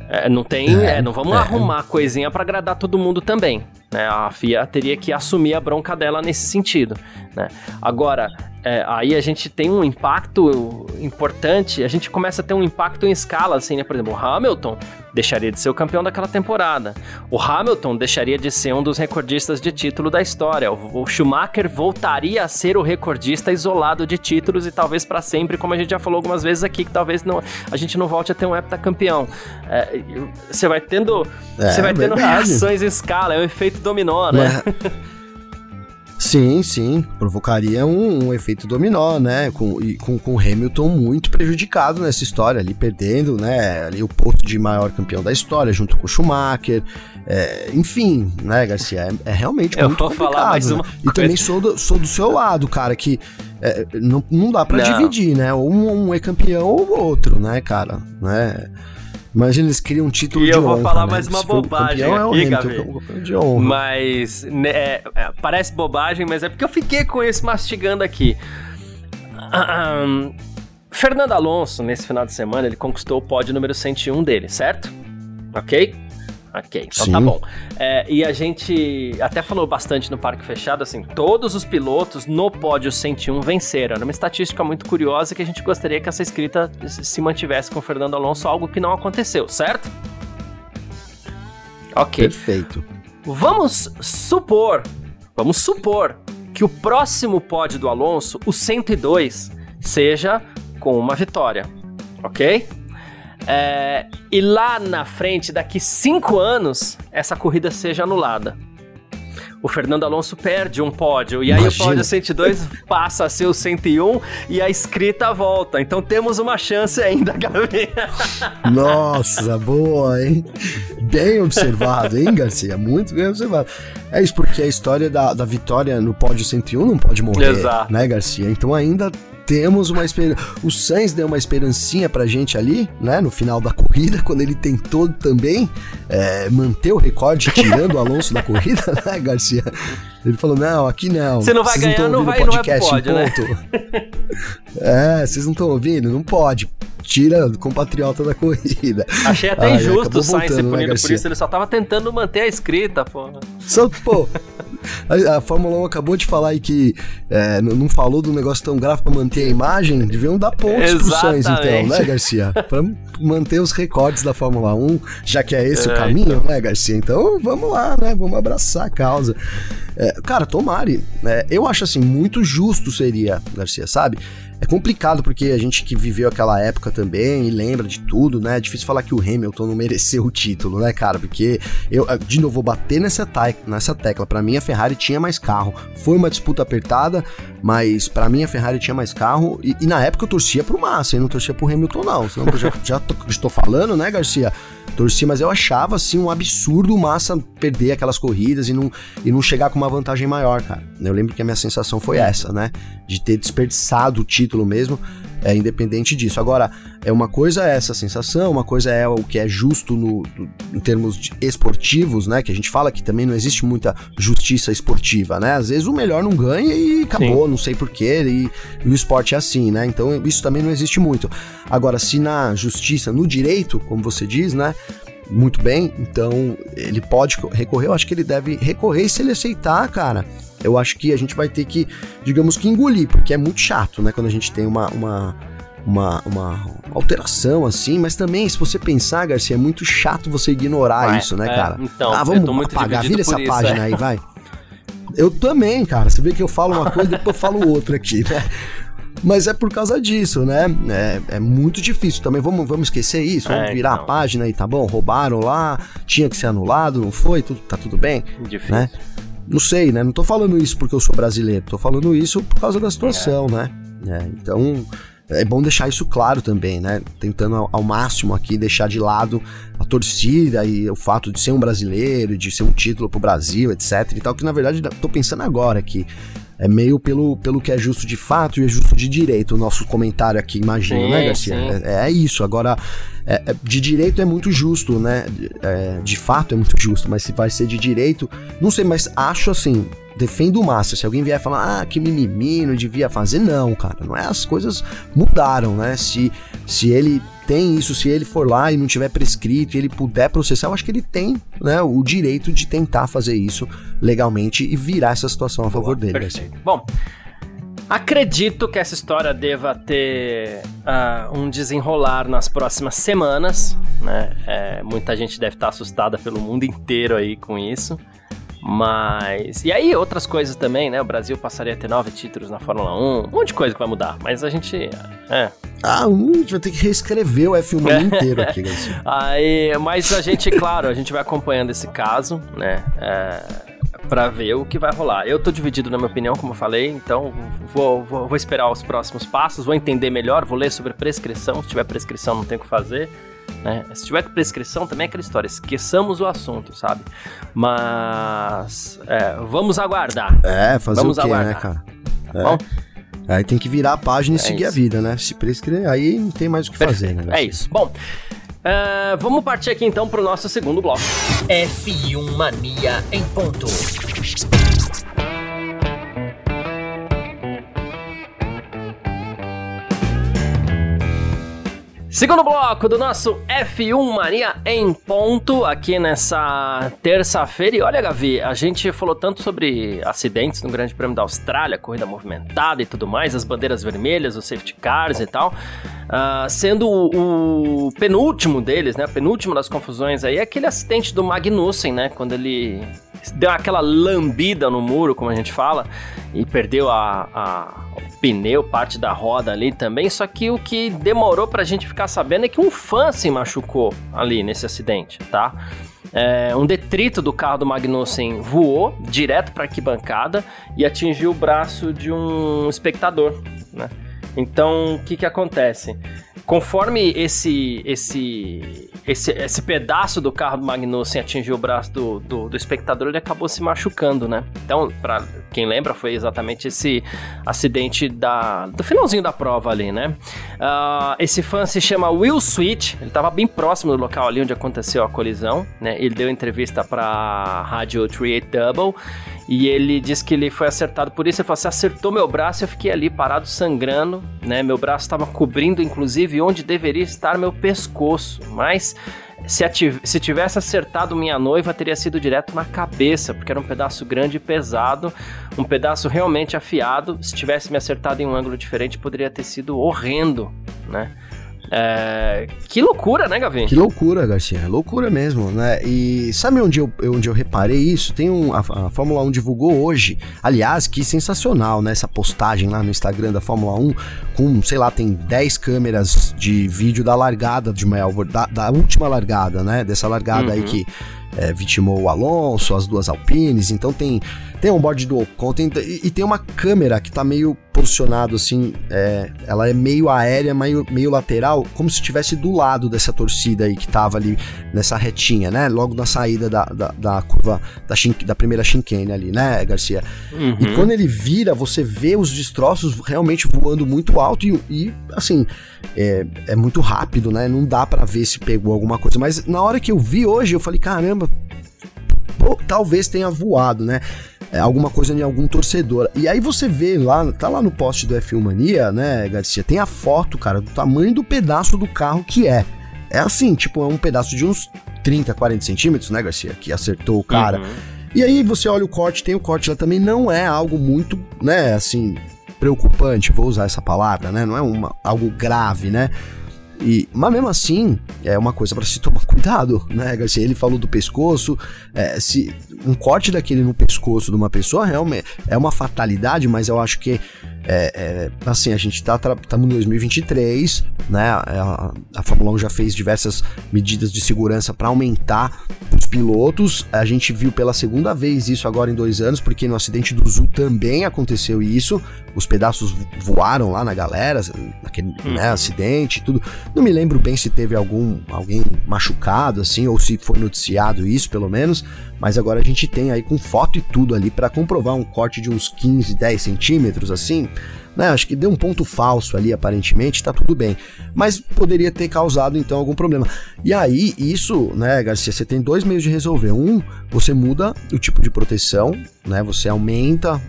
É, não tem, é, é, não vamos é. arrumar coisinha para agradar todo mundo também, né? A FIA teria que assumir a bronca dela nesse sentido, né? Agora, é, aí a gente tem um impacto importante, a gente começa a ter um impacto em escala, assim, né? Por exemplo, o Hamilton deixaria de ser o campeão daquela temporada. O Hamilton deixaria de ser um dos recordistas de título da história. O, Schumacher voltaria a ser o recordista isolado de títulos e talvez para sempre, como a gente já falou algumas vezes aqui, que talvez não, a gente não volte a ter um heptacampeão. É, você vai tendo, é, você vai tendo reações em escala, é um efeito dominó, né? Sim, sim. Provocaria um, um, efeito dominó, né? Com, e com, com Hamilton muito prejudicado nessa história, ali perdendo, né? Ali o posto de maior campeão da história, junto com o Schumacher. É, enfim, né, Garcia? É, é realmente Eu muito vou complicado. Falar mais né? uma E também sou do, sou do seu lado, cara, que é, não, não dá para dividir, né? Um, um é campeão ou outro, né, cara? Né? Imagina, eles criam um título e de honra. E eu vou falar né? mais uma bobagem é aqui, Gabi. De honra. Mas, né, é, é, parece bobagem, mas é porque eu fiquei com isso mastigando aqui. Um, Fernando Alonso, nesse final de semana, ele conquistou o pódio número 101 dele, certo? Ok? Ok, então tá Sim. tá bom. É, e a gente até falou bastante no Parque Fechado, assim, todos os pilotos no pódio 101 venceram. Era uma estatística muito curiosa que a gente gostaria que essa escrita se mantivesse com o Fernando Alonso, algo que não aconteceu, certo? Ok. Perfeito. Vamos supor, vamos supor que o próximo pódio do Alonso, o 102, seja com uma vitória, ok? É, e lá na frente, daqui cinco anos, essa corrida seja anulada. O Fernando Alonso perde um pódio, e aí Imagina. o pódio 102 passa a ser o 101 e a escrita volta. Então temos uma chance ainda, Gabi. Nossa, boa, hein? Bem observado, hein, Garcia? Muito bem observado. É isso, porque a história da, da vitória no pódio 101 não pode morrer, Exato. né, Garcia? Então ainda temos uma esperança. O Sainz deu uma esperancinha pra gente ali, né? No final da corrida, quando ele tentou também é, manter o recorde, tirando o Alonso da corrida, né, Garcia? Ele falou: não, aqui não. Você não vai ganhar, não, não vai, podcast não vai pode, né? é, vocês não estão ouvindo? Não pode tira o compatriota da corrida. Achei até injusto o Sainz ser né, punido né, por isso, ele só tava tentando manter a escrita, pô. Só, pô, a, a, Fórmula 1 acabou de falar aí que é, não falou do negócio tão grave pra manter a imagem, deviam dar pontos pro Sainz então, né, Garcia? Pra manter os recordes da Fórmula 1, já que é esse é, o caminho, então. né, Garcia? Então vamos lá, né, vamos abraçar a causa. É, cara, tomare, né, eu acho assim, muito justo seria, Garcia, sabe? É complicado porque a gente que viveu aquela época também e lembra de tudo, né? É difícil falar que o Hamilton não mereceu o título, né, cara? Porque eu, de novo, vou bater nessa, nessa tecla. Para mim, a Ferrari tinha mais carro. Foi uma disputa apertada, mas para mim a Ferrari tinha mais carro. E, e, na época eu torcia pro Massa, e não torcia pro Hamilton, não. Senão eu já, já tô, estou falando, né, Garcia? Torcia, mas eu achava assim um absurdo o Massa perder aquelas corridas e não, e não chegar com uma vantagem maior, cara. Eu lembro que a minha sensação foi essa, né? De ter desperdiçado o título mesmo é independente disso. Agora, é uma coisa é essa sensação, uma coisa é o que é justo no, em termos esportivos, né? Que a gente fala que também não existe muita justiça esportiva, né? Às vezes o melhor não ganha e acabou, Sim. não sei porquê, e, e o esporte é assim, né? Então isso também não existe muito. Agora, se na justiça, no direito, como você diz, né? Muito bem, então ele pode recorrer, eu acho que ele deve recorrer e se ele aceitar, cara eu acho que a gente vai ter que, digamos que engolir, porque é muito chato, né? Quando a gente tem uma, uma, uma, uma alteração assim, mas também, se você pensar, Garcia, é muito chato você ignorar vai, isso, né, é, cara? Então, ah, vamos apagar, vira essa isso, página é. aí, vai. Eu também, cara. Você vê que eu falo uma coisa e depois eu falo outra aqui, né? Mas é por causa disso, né? É, é muito difícil. Também vamos, vamos esquecer isso, vamos é, virar então. a página aí, tá bom? Roubaram lá, tinha que ser anulado, não foi? Tudo, tá tudo bem? Difícil. Né? Não sei, né? Não tô falando isso porque eu sou brasileiro, tô falando isso por causa da situação, é. né? É, então, é bom deixar isso claro também, né? Tentando ao, ao, máximo aqui deixar de lado a torcida e o fato de ser um brasileiro, de ser um título pro Brasil, etc e tal, que na verdade tô pensando agora que é meio pelo, pelo que é justo de fato e é justo de direito o nosso comentário aqui, imagino, né, Garcia? É, é, isso. Agora, é, é, de direito é muito justo, né? É, de fato é muito justo, mas se vai ser de direito, não sei, mas acho assim, defendo o Massa. Se alguém vier falar, ah, que mimimi, não devia fazer, não, cara. Não é, as coisas mudaram, né? Se, se ele tem isso, se ele for lá e não tiver prescrito e ele puder processar, eu acho que ele tem né, o direito de tentar fazer isso legalmente e virar essa situação a favor dele. Perfeito. Bom, Acredito que essa história deva ter uh, um desenrolar nas próximas semanas, né? É, muita gente deve estar assustada pelo mundo inteiro aí com isso. Mas. E aí, outras coisas também, né? O Brasil passaria a ter nove títulos na Fórmula 1. Um monte de coisa que vai mudar. Mas a gente. É. Ah, a gente vai ter que reescrever o F1 é. inteiro aqui, Garcia. aí, mas a gente, claro, a gente vai acompanhando esse caso, né? É, para ver o que vai rolar. Eu tô dividido na minha opinião, como eu falei, então vou, vou, vou esperar os próximos passos, vou entender melhor, vou ler sobre prescrição. Se tiver prescrição, não tem o que fazer. Né? Se tiver prescrição, também é aquela história, esqueçamos o assunto, sabe? Mas é, vamos aguardar. É, fazer vamos o quê, né, aguardar. né, cara? É. Bom, aí tem que virar a página e é seguir isso. a vida, né? Se prescrever, aí não tem mais o que Perfeito. fazer, né? É isso. Bom, uh, vamos partir aqui então pro nosso segundo bloco. F1 Mania em ponto. Segundo bloco do nosso F1 Mania em ponto, aqui nessa terça-feira. E olha, Gavi, a gente falou tanto sobre acidentes no Grande Prêmio da Austrália, corrida movimentada e tudo mais, as bandeiras vermelhas, os safety cars e tal. Uh, sendo o, o, penúltimo deles, né? Penúltimo das confusões aí, aquele acidente do Magnussen, né? Quando ele deu aquela lambida no muro, como a gente fala, e perdeu a, a, o pneu, parte da roda ali também. Só que o que demorou pra gente ficar sabendo é que um fã se machucou ali nesse acidente, tá? É, um detrito do carro do Magnussen voou direto para a arquibancada e atingiu o braço de um espectador, né? Então, o que que acontece? Conforme esse, esse, esse, esse pedaço do carro do Magnussen atingiu o braço do, do, do espectador, ele acabou se machucando, né? Então, para quem lembra, foi exatamente esse acidente da, do finalzinho da prova ali, né? Uh, esse fã se chama Will Sweet, ele estava bem próximo do local ali onde aconteceu a colisão, né? Ele deu entrevista para a rádio 38 Double e ele disse que ele foi acertado por isso. Ele falou: você acertou meu braço, eu fiquei ali parado sangrando, né? Meu braço estava cobrindo, inclusive, onde deveria estar meu pescoço. Mas se, se tivesse acertado minha noiva, teria sido direto na cabeça, porque era um pedaço grande e pesado, um pedaço realmente afiado. Se tivesse me acertado em um ângulo diferente, poderia ter sido horrendo, né? É, que loucura, né, Gavin? Que loucura, Garcia. Loucura mesmo, né? E sabe onde eu, onde eu reparei isso? Tem um. A, a Fórmula 1 divulgou hoje. Aliás, que sensacional, né? Essa postagem lá no Instagram da Fórmula 1, com, sei lá, tem 10 câmeras de vídeo da largada de Melbourne, da, da última largada, né? Dessa largada uhum. aí que é, vitimou o Alonso, as duas Alpines, então tem tem um board do Ocon tem, e, e, tem uma câmera que tá meio posicionado assim, é, ela é meio aérea, meio, meio lateral, como se estivesse do lado dessa torcida aí que tava ali nessa retinha, né? Logo na saída da, da, da curva da, da primeira chicane ali, né, Garcia? Uhum. E quando ele vira, você vê os destroços realmente voando muito alto e, e assim, é, é muito rápido, né? Não dá para ver se pegou alguma coisa, mas na hora que eu vi hoje, eu falei, caramba, pô, talvez tenha voado, né? É, alguma coisa em algum torcedor. E aí você vê lá, tá lá no post do F1 Mania, né, Garcia? Tem a foto, cara, do tamanho do pedaço do carro que é. É assim, tipo, é um pedaço de uns 30, 40 centímetros, né, Garcia? Que acertou o cara. Uhum. E aí você olha o corte, tem o corte lá também, não é algo muito, né, assim, preocupante, vou usar essa palavra, né? Não é uma, algo grave, né? E, mas mesmo assim, é uma coisa para se tomar cuidado, né, Garcia? Ele falou do pescoço, é, se um corte daquele no pescoço de uma pessoa realmente é uma fatalidade, mas eu acho que é, é, assim, a gente tá, tá em 2023, né? A, a Fórmula 1 já fez diversas medidas de segurança para aumentar os pilotos. A gente viu pela segunda vez isso agora em dois anos, porque no acidente do Zul também aconteceu isso. Os pedaços voaram lá na galera, naquele uhum. né, acidente tudo. Não me lembro bem se teve algum alguém machucado, assim, ou se foi noticiado isso, pelo menos. Mas agora a gente tem aí com foto e tudo ali para comprovar um corte de uns 15, 10 centímetros, assim. Né, acho que deu um ponto falso ali, aparentemente, tá tudo bem. Mas poderia ter causado, então, algum problema. E aí, isso, né, Garcia, você tem dois meios de resolver. Um, você muda o tipo de proteção, né? Você aumenta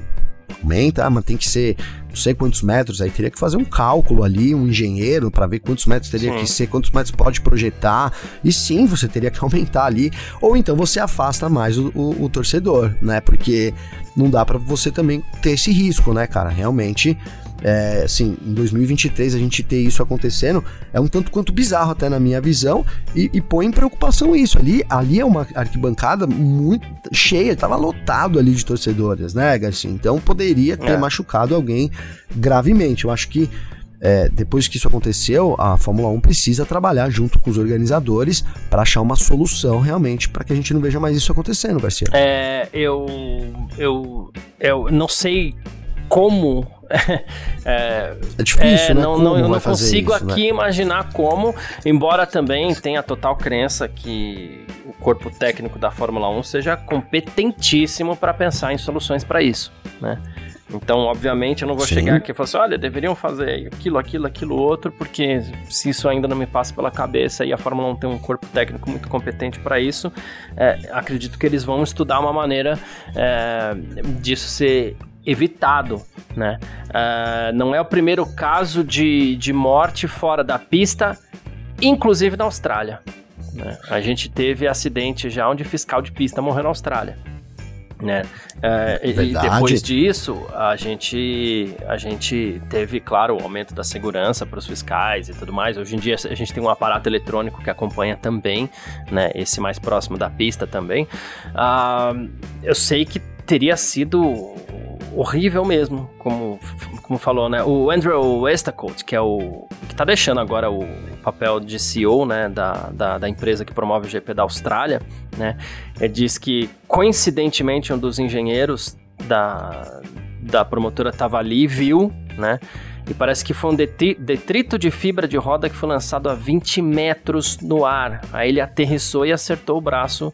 aumenta, ah, mas tem que ser não sei quantos metros, aí teria que fazer um cálculo ali, um engenheiro, para ver quantos metros teria sim. que ser, quantos metros pode projetar, e sim, você teria que aumentar ali, ou então você afasta mais o, o, o torcedor, né? Porque não dá para você também ter esse risco, né, cara? Realmente é, assim, em 2023 a gente ter isso acontecendo é um tanto quanto bizarro até na minha visão e, e põe em preocupação isso. Ali, ali é uma arquibancada muito cheia, tava lotado ali de torcedores, né, Garcia? Então poderia ter é. machucado alguém gravemente. Eu acho que é, depois que isso aconteceu, a Fórmula 1 precisa trabalhar junto com os organizadores para achar uma solução realmente para que a gente não veja mais isso acontecendo, Garcia. É, eu, eu, eu não sei como é, é, difícil, é, né? Não, não, eu não consigo isso, aqui né? imaginar como, embora também tenha total crença que o corpo técnico da Fórmula 1 seja competentíssimo para pensar em soluções para isso, né? Então, obviamente, eu não vou Sim. chegar aqui e falar assim, olha, deveriam fazer aquilo, aquilo, aquilo outro, porque se isso ainda não me passa pela cabeça e a Fórmula 1 tem um corpo técnico muito competente para isso, é, acredito que eles vão estudar uma maneira é, disso ser evitado, né? Uh, não é o primeiro caso de, de morte fora da pista, inclusive na Austrália. Né? A gente teve acidente já onde fiscal de pista morreu na Austrália. Né? Uh, e depois disso, a gente, a gente teve, claro, o aumento da segurança para os fiscais e tudo mais. Hoje em dia a gente tem um aparato eletrônico que acompanha também, né? Esse mais próximo da pista também. Uh, eu sei que teria sido horrível mesmo, como, como falou, né? O Andrew Westacott, que é o que tá deixando agora o papel de CEO, né, da, da, da, empresa que promove o GP da Austrália, né? Ele diz que coincidentemente um dos engenheiros da, da promotora estava ali, viu, né? E parece que foi um detrito de fibra de roda que foi lançado a 20 metros no ar. Aí ele aterrissou e acertou o braço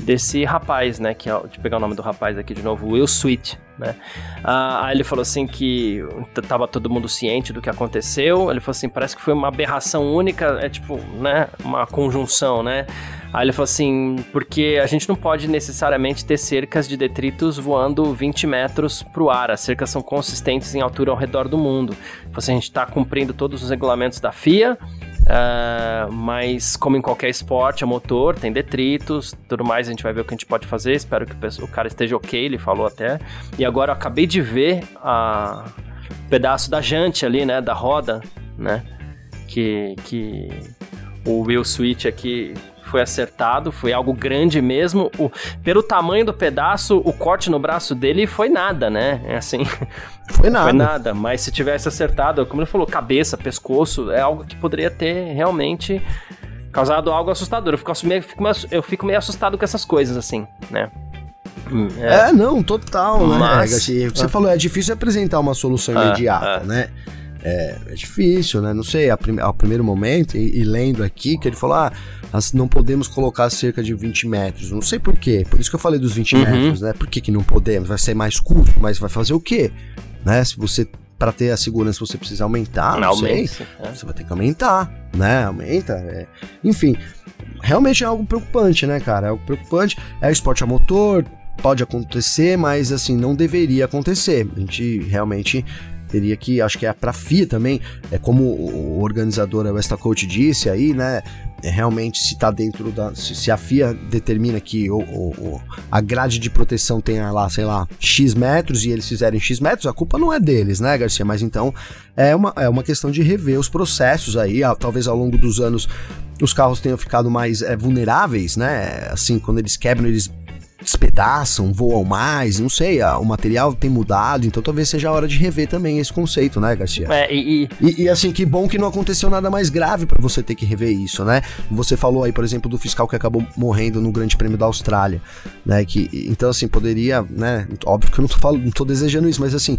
desse rapaz, né? Que é, deixa eu pegar o nome do rapaz aqui de novo, Will Sweet, né? Ah, aí ele falou assim que tava todo mundo ciente do que aconteceu. Ele falou assim, parece que foi uma aberração única, é tipo, né? Uma conjunção, né? Aí ele falou assim, porque a gente não pode necessariamente ter cercas de detritos voando 20 metros pro ar. As cercas são consistentes em altura ao redor do mundo. Assim, a gente está cumprindo todos os regulamentos da FIA, Uh, mas como em qualquer esporte, é motor, tem detritos, tudo mais, a gente vai ver o que a gente pode fazer. Espero que o cara esteja ok, ele falou até. E agora eu acabei de ver a pedaço da jante ali, né, da roda, né? que, que o Will Switch aqui foi acertado, foi algo grande mesmo. O, pelo tamanho do pedaço, o corte no braço dele foi nada, né? É assim. Foi nada. Foi nada, mas se tivesse acertado, como ele falou, cabeça, pescoço, é algo que poderia ter realmente causado algo assustador. Eu fico, meio, eu fico meio assustado com essas coisas, assim, né? É. é, não, total, né? Mas, assim, você ah. falou, é difícil apresentar uma solução ah, imediata, ah, né? É, é, difícil, né? Não sei, ao primeiro momento, e, e, lendo aqui, que ele falou, ah, não podemos colocar cerca de 20 metros. Não sei por quê. Por isso que eu falei dos 20 uhum. metros, né? Por que, que não podemos? Vai ser mais curto, mas vai fazer o quê? Né? Se você para ter a segurança você precisa aumentar, não, não sei, é. você vai ter que aumentar, né? Aumenta, é. enfim, realmente é algo preocupante, né, cara? É algo preocupante. É esporte a motor, pode acontecer, mas assim, não deveria acontecer. A gente realmente teria que, acho que é pra FIA também, é como o organizador, o Westa Coach disse aí, né? É realmente se tá dentro da. Se, se a FIA determina que o, o, a grade de proteção tenha lá, sei lá, X metros e eles fizerem X metros, a culpa não é deles, né, Garcia? Mas então é uma, é uma questão de rever os processos aí, talvez ao longo dos anos os carros tenham ficado mais é, vulneráveis, né? Assim, quando eles quebram, eles despedaçam, voam mais, não sei, o material tem mudado, então talvez seja a hora de rever também esse conceito, né, Garcia? É, e, e... e assim, que bom que não aconteceu nada mais grave para você ter que rever isso, né? Você falou aí, por exemplo, do fiscal que acabou morrendo no Grande Prêmio da Austrália, né? Que, então, assim, poderia, né? Óbvio que eu não tô, falando, não tô desejando isso, mas assim,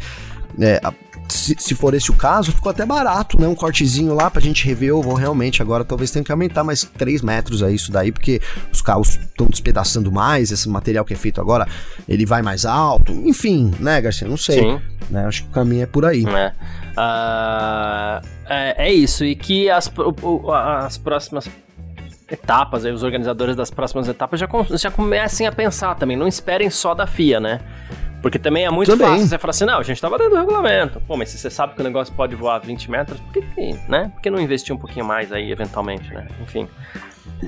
é, se, se, for esse o caso, ficou até barato, né? Um cortezinho lá pra gente rever. Eu vou realmente agora talvez tenha que aumentar mais 3 metros a isso daí, porque os carros estão despedaçando mais. Esse material que é feito agora, ele vai mais alto. Enfim, né, Garcia? Não sei. Sim. Né? Acho que o caminho é por aí. É. Uh, é, é, isso. E que as, as próximas etapas, aí, os organizadores das próximas etapas já, já comecem a pensar também. Não esperem só da FIA, né? Porque também é muito também. fácil você falar assim, não, a gente tava dentro do regulamento. Pô, mas se você sabe que o negócio pode voar 20 metros, por que, que né? Por que não investir um pouquinho mais aí, eventualmente, né? Enfim.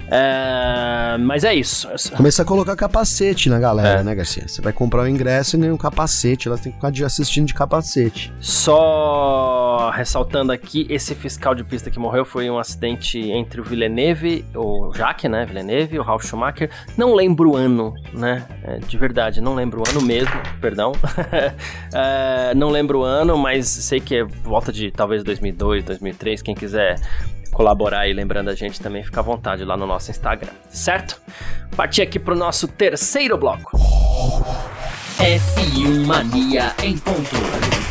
É, mas é isso. Começa a colocar capacete na galera, é. né, Garcia? Você vai comprar o ingresso e ganha um capacete. Elas têm que ficar assistindo de capacete. Só ressaltando aqui, esse fiscal de pista que morreu foi um acidente entre o Villeneuve, o Jacques, né? Villeneuve, o Ralf Schumacher. Não lembro o ano, né? É, de verdade, não lembro o ano mesmo, perdão. é, não lembro o ano, mas sei que é volta de talvez 2002, 2003. Quem quiser colaborar aí, lembrando a gente também, fica à vontade lá no nosso Instagram, certo? Partir aqui pro nosso terceiro bloco. F1 Mania em ponto.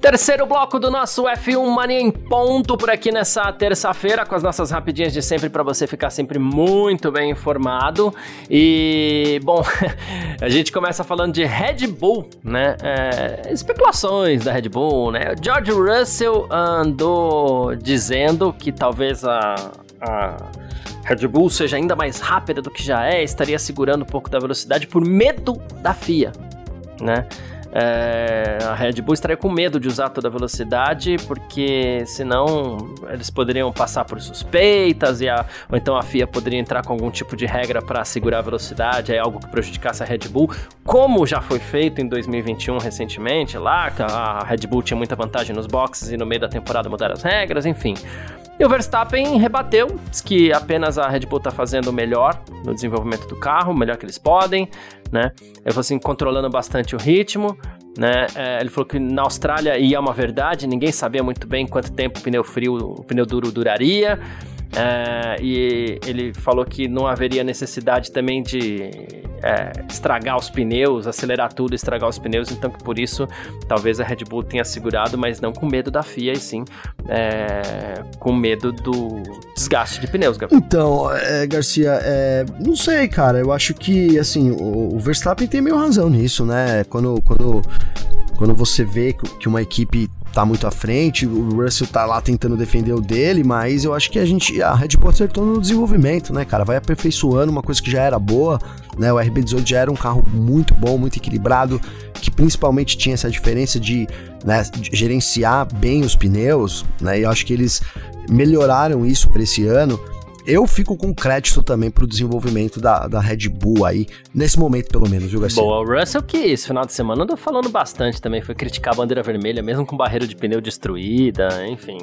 Terceiro bloco do nosso F1 Mania em ponto por aqui nessa terça-feira, com as nossas rapidinhas de sempre para você ficar sempre muito bem informado. E, bom, a gente começa falando de Red Bull, né? É, especulações da Red Bull, né? O George Russell andou dizendo que talvez a, a Red Bull seja ainda mais rápida do que já é, estaria segurando um pouco da velocidade por medo da FIA, né? É, a Red Bull estaria com medo de usar toda a velocidade, porque senão eles poderiam passar por suspeitas, e a, ou então a FIA poderia entrar com algum tipo de regra para segurar a velocidade, é algo que prejudicasse a Red Bull, como já foi feito em 2021 recentemente, lá a Red Bull tinha muita vantagem nos boxes e no meio da temporada mudaram as regras, enfim. E o Verstappen rebateu, diz que apenas a Red Bull está fazendo o melhor no desenvolvimento do carro, o melhor que eles podem, né? Ele falou assim, controlando bastante o ritmo, né? É, ele falou que na Austrália, e é uma verdade, ninguém sabia muito bem quanto tempo o pneu frio, o pneu duro duraria. É, e ele falou que não haveria necessidade também de é, estragar os pneus, acelerar tudo, estragar os pneus, então que por isso talvez a Red Bull tenha segurado, mas não com medo da FIA, e sim é, com medo do desgaste de pneus, Gabriel. Então, é, Garcia, é, não sei, cara, eu acho que assim, o, o Verstappen tem meio razão nisso, né? Quando, quando, quando você vê que uma equipe tá muito à frente, o Russell tá lá tentando defender o dele, mas eu acho que a gente, a Red Bull acertou no desenvolvimento, né, cara? Vai aperfeiçoando uma coisa que já era boa, né? O RB18 já era um carro muito bom, muito equilibrado, que principalmente tinha essa diferença de, né, de gerenciar bem os pneus, né? E eu acho que eles melhoraram isso para esse ano. Eu fico com crédito também pro desenvolvimento da, da Red Bull aí, nesse momento pelo menos, viu, Garcia? Boa, o Russell que esse final de semana andou falando bastante também, foi criticar a bandeira vermelha, mesmo com barreira de pneu destruída, enfim.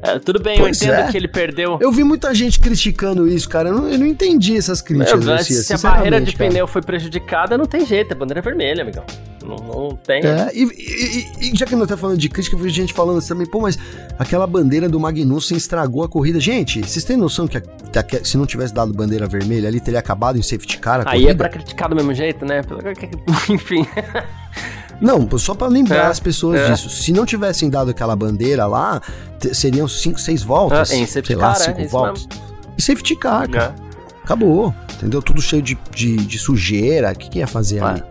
É, tudo bem, pois eu entendo é. que ele perdeu. Eu vi muita gente criticando isso, cara, eu não, eu não entendi essas críticas, Meu, Garcia, Se a barreira de cara. pneu foi prejudicada, não tem jeito, é bandeira vermelha, amigão. Não, não tem. É, e, e, e, já que não tá falando de crítica, vi gente falando assim também, pô, mas aquela bandeira do Magnussen estragou a corrida. Gente, vocês têm noção que, a, se não tivesse dado bandeira vermelha ali, teria acabado em safety car Aí é corrida? é pra criticar do mesmo jeito, né? Enfim. Não, só para lembrar é, as pessoas é. disso. Se não tivessem dado aquela bandeira lá, seriam 5, 6 voltas. Ah, em safety sei car, lá, 5 é, voltas. E safety car, cara. É. Acabou. Entendeu? Tudo cheio de, de, de sujeira. O que, que ia fazer ali?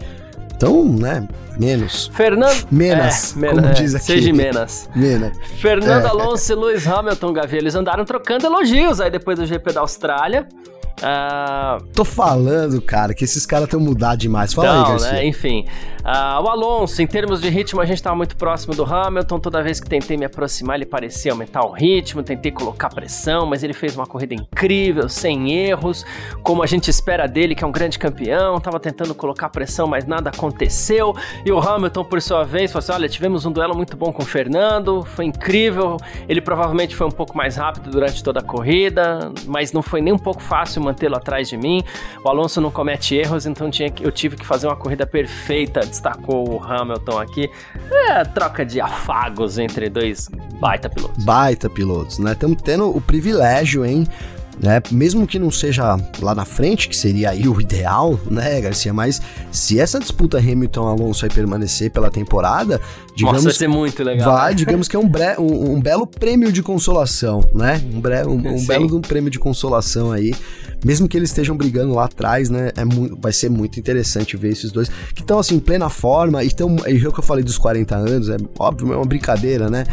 Então, né, menos. Fernando. Menos, é, como é, diz aqui. Seja menos. Menos. Fernando é. Alonso e Lewis Hamilton, Gavi, eles andaram trocando elogios aí depois do GP da Austrália. Uh... Tô falando, cara, que esses caras estão mudados demais. Fala Não, aí, Garcia. Né? Enfim, uh, o Alonso, em termos de ritmo, a gente tava muito próximo do Hamilton. Toda vez que tentei me aproximar, ele parecia aumentar o ritmo. Tentei colocar pressão, mas ele fez uma corrida incrível, sem erros, como a gente espera dele, que é um grande campeão. Tava tentando colocar pressão, mas nada aconteceu. E o Hamilton, por sua vez, falou assim: olha, tivemos um duelo muito bom com o Fernando, foi incrível. Ele provavelmente foi um pouco mais rápido durante toda a corrida, mas não foi nem um pouco fácil mantê-lo atrás de mim. O Alonso não comete erros, então tinha que, eu tive que fazer uma corrida perfeita, destacou o Hamilton aqui. É, troca de afagos entre dois baita pilotos. Baita pilotos, né? Estamos tendo o privilégio, hein? né? Mesmo que não seja lá na frente, que seria aí o ideal, né, Garcia? Mas se essa disputa Hamilton-Alonso vai permanecer pela temporada, digamos... Nossa, vai ser muito legal. Vai, digamos que é um, bre, um, um belo prêmio de consolação, né? Um, bre, um, um belo um prêmio de consolação aí. Mesmo que eles estejam brigando lá atrás, né? É vai ser muito interessante ver esses dois que estão assim, em plena forma. E estão, é o que eu falei dos 40 anos, é óbvio, é uma brincadeira, né?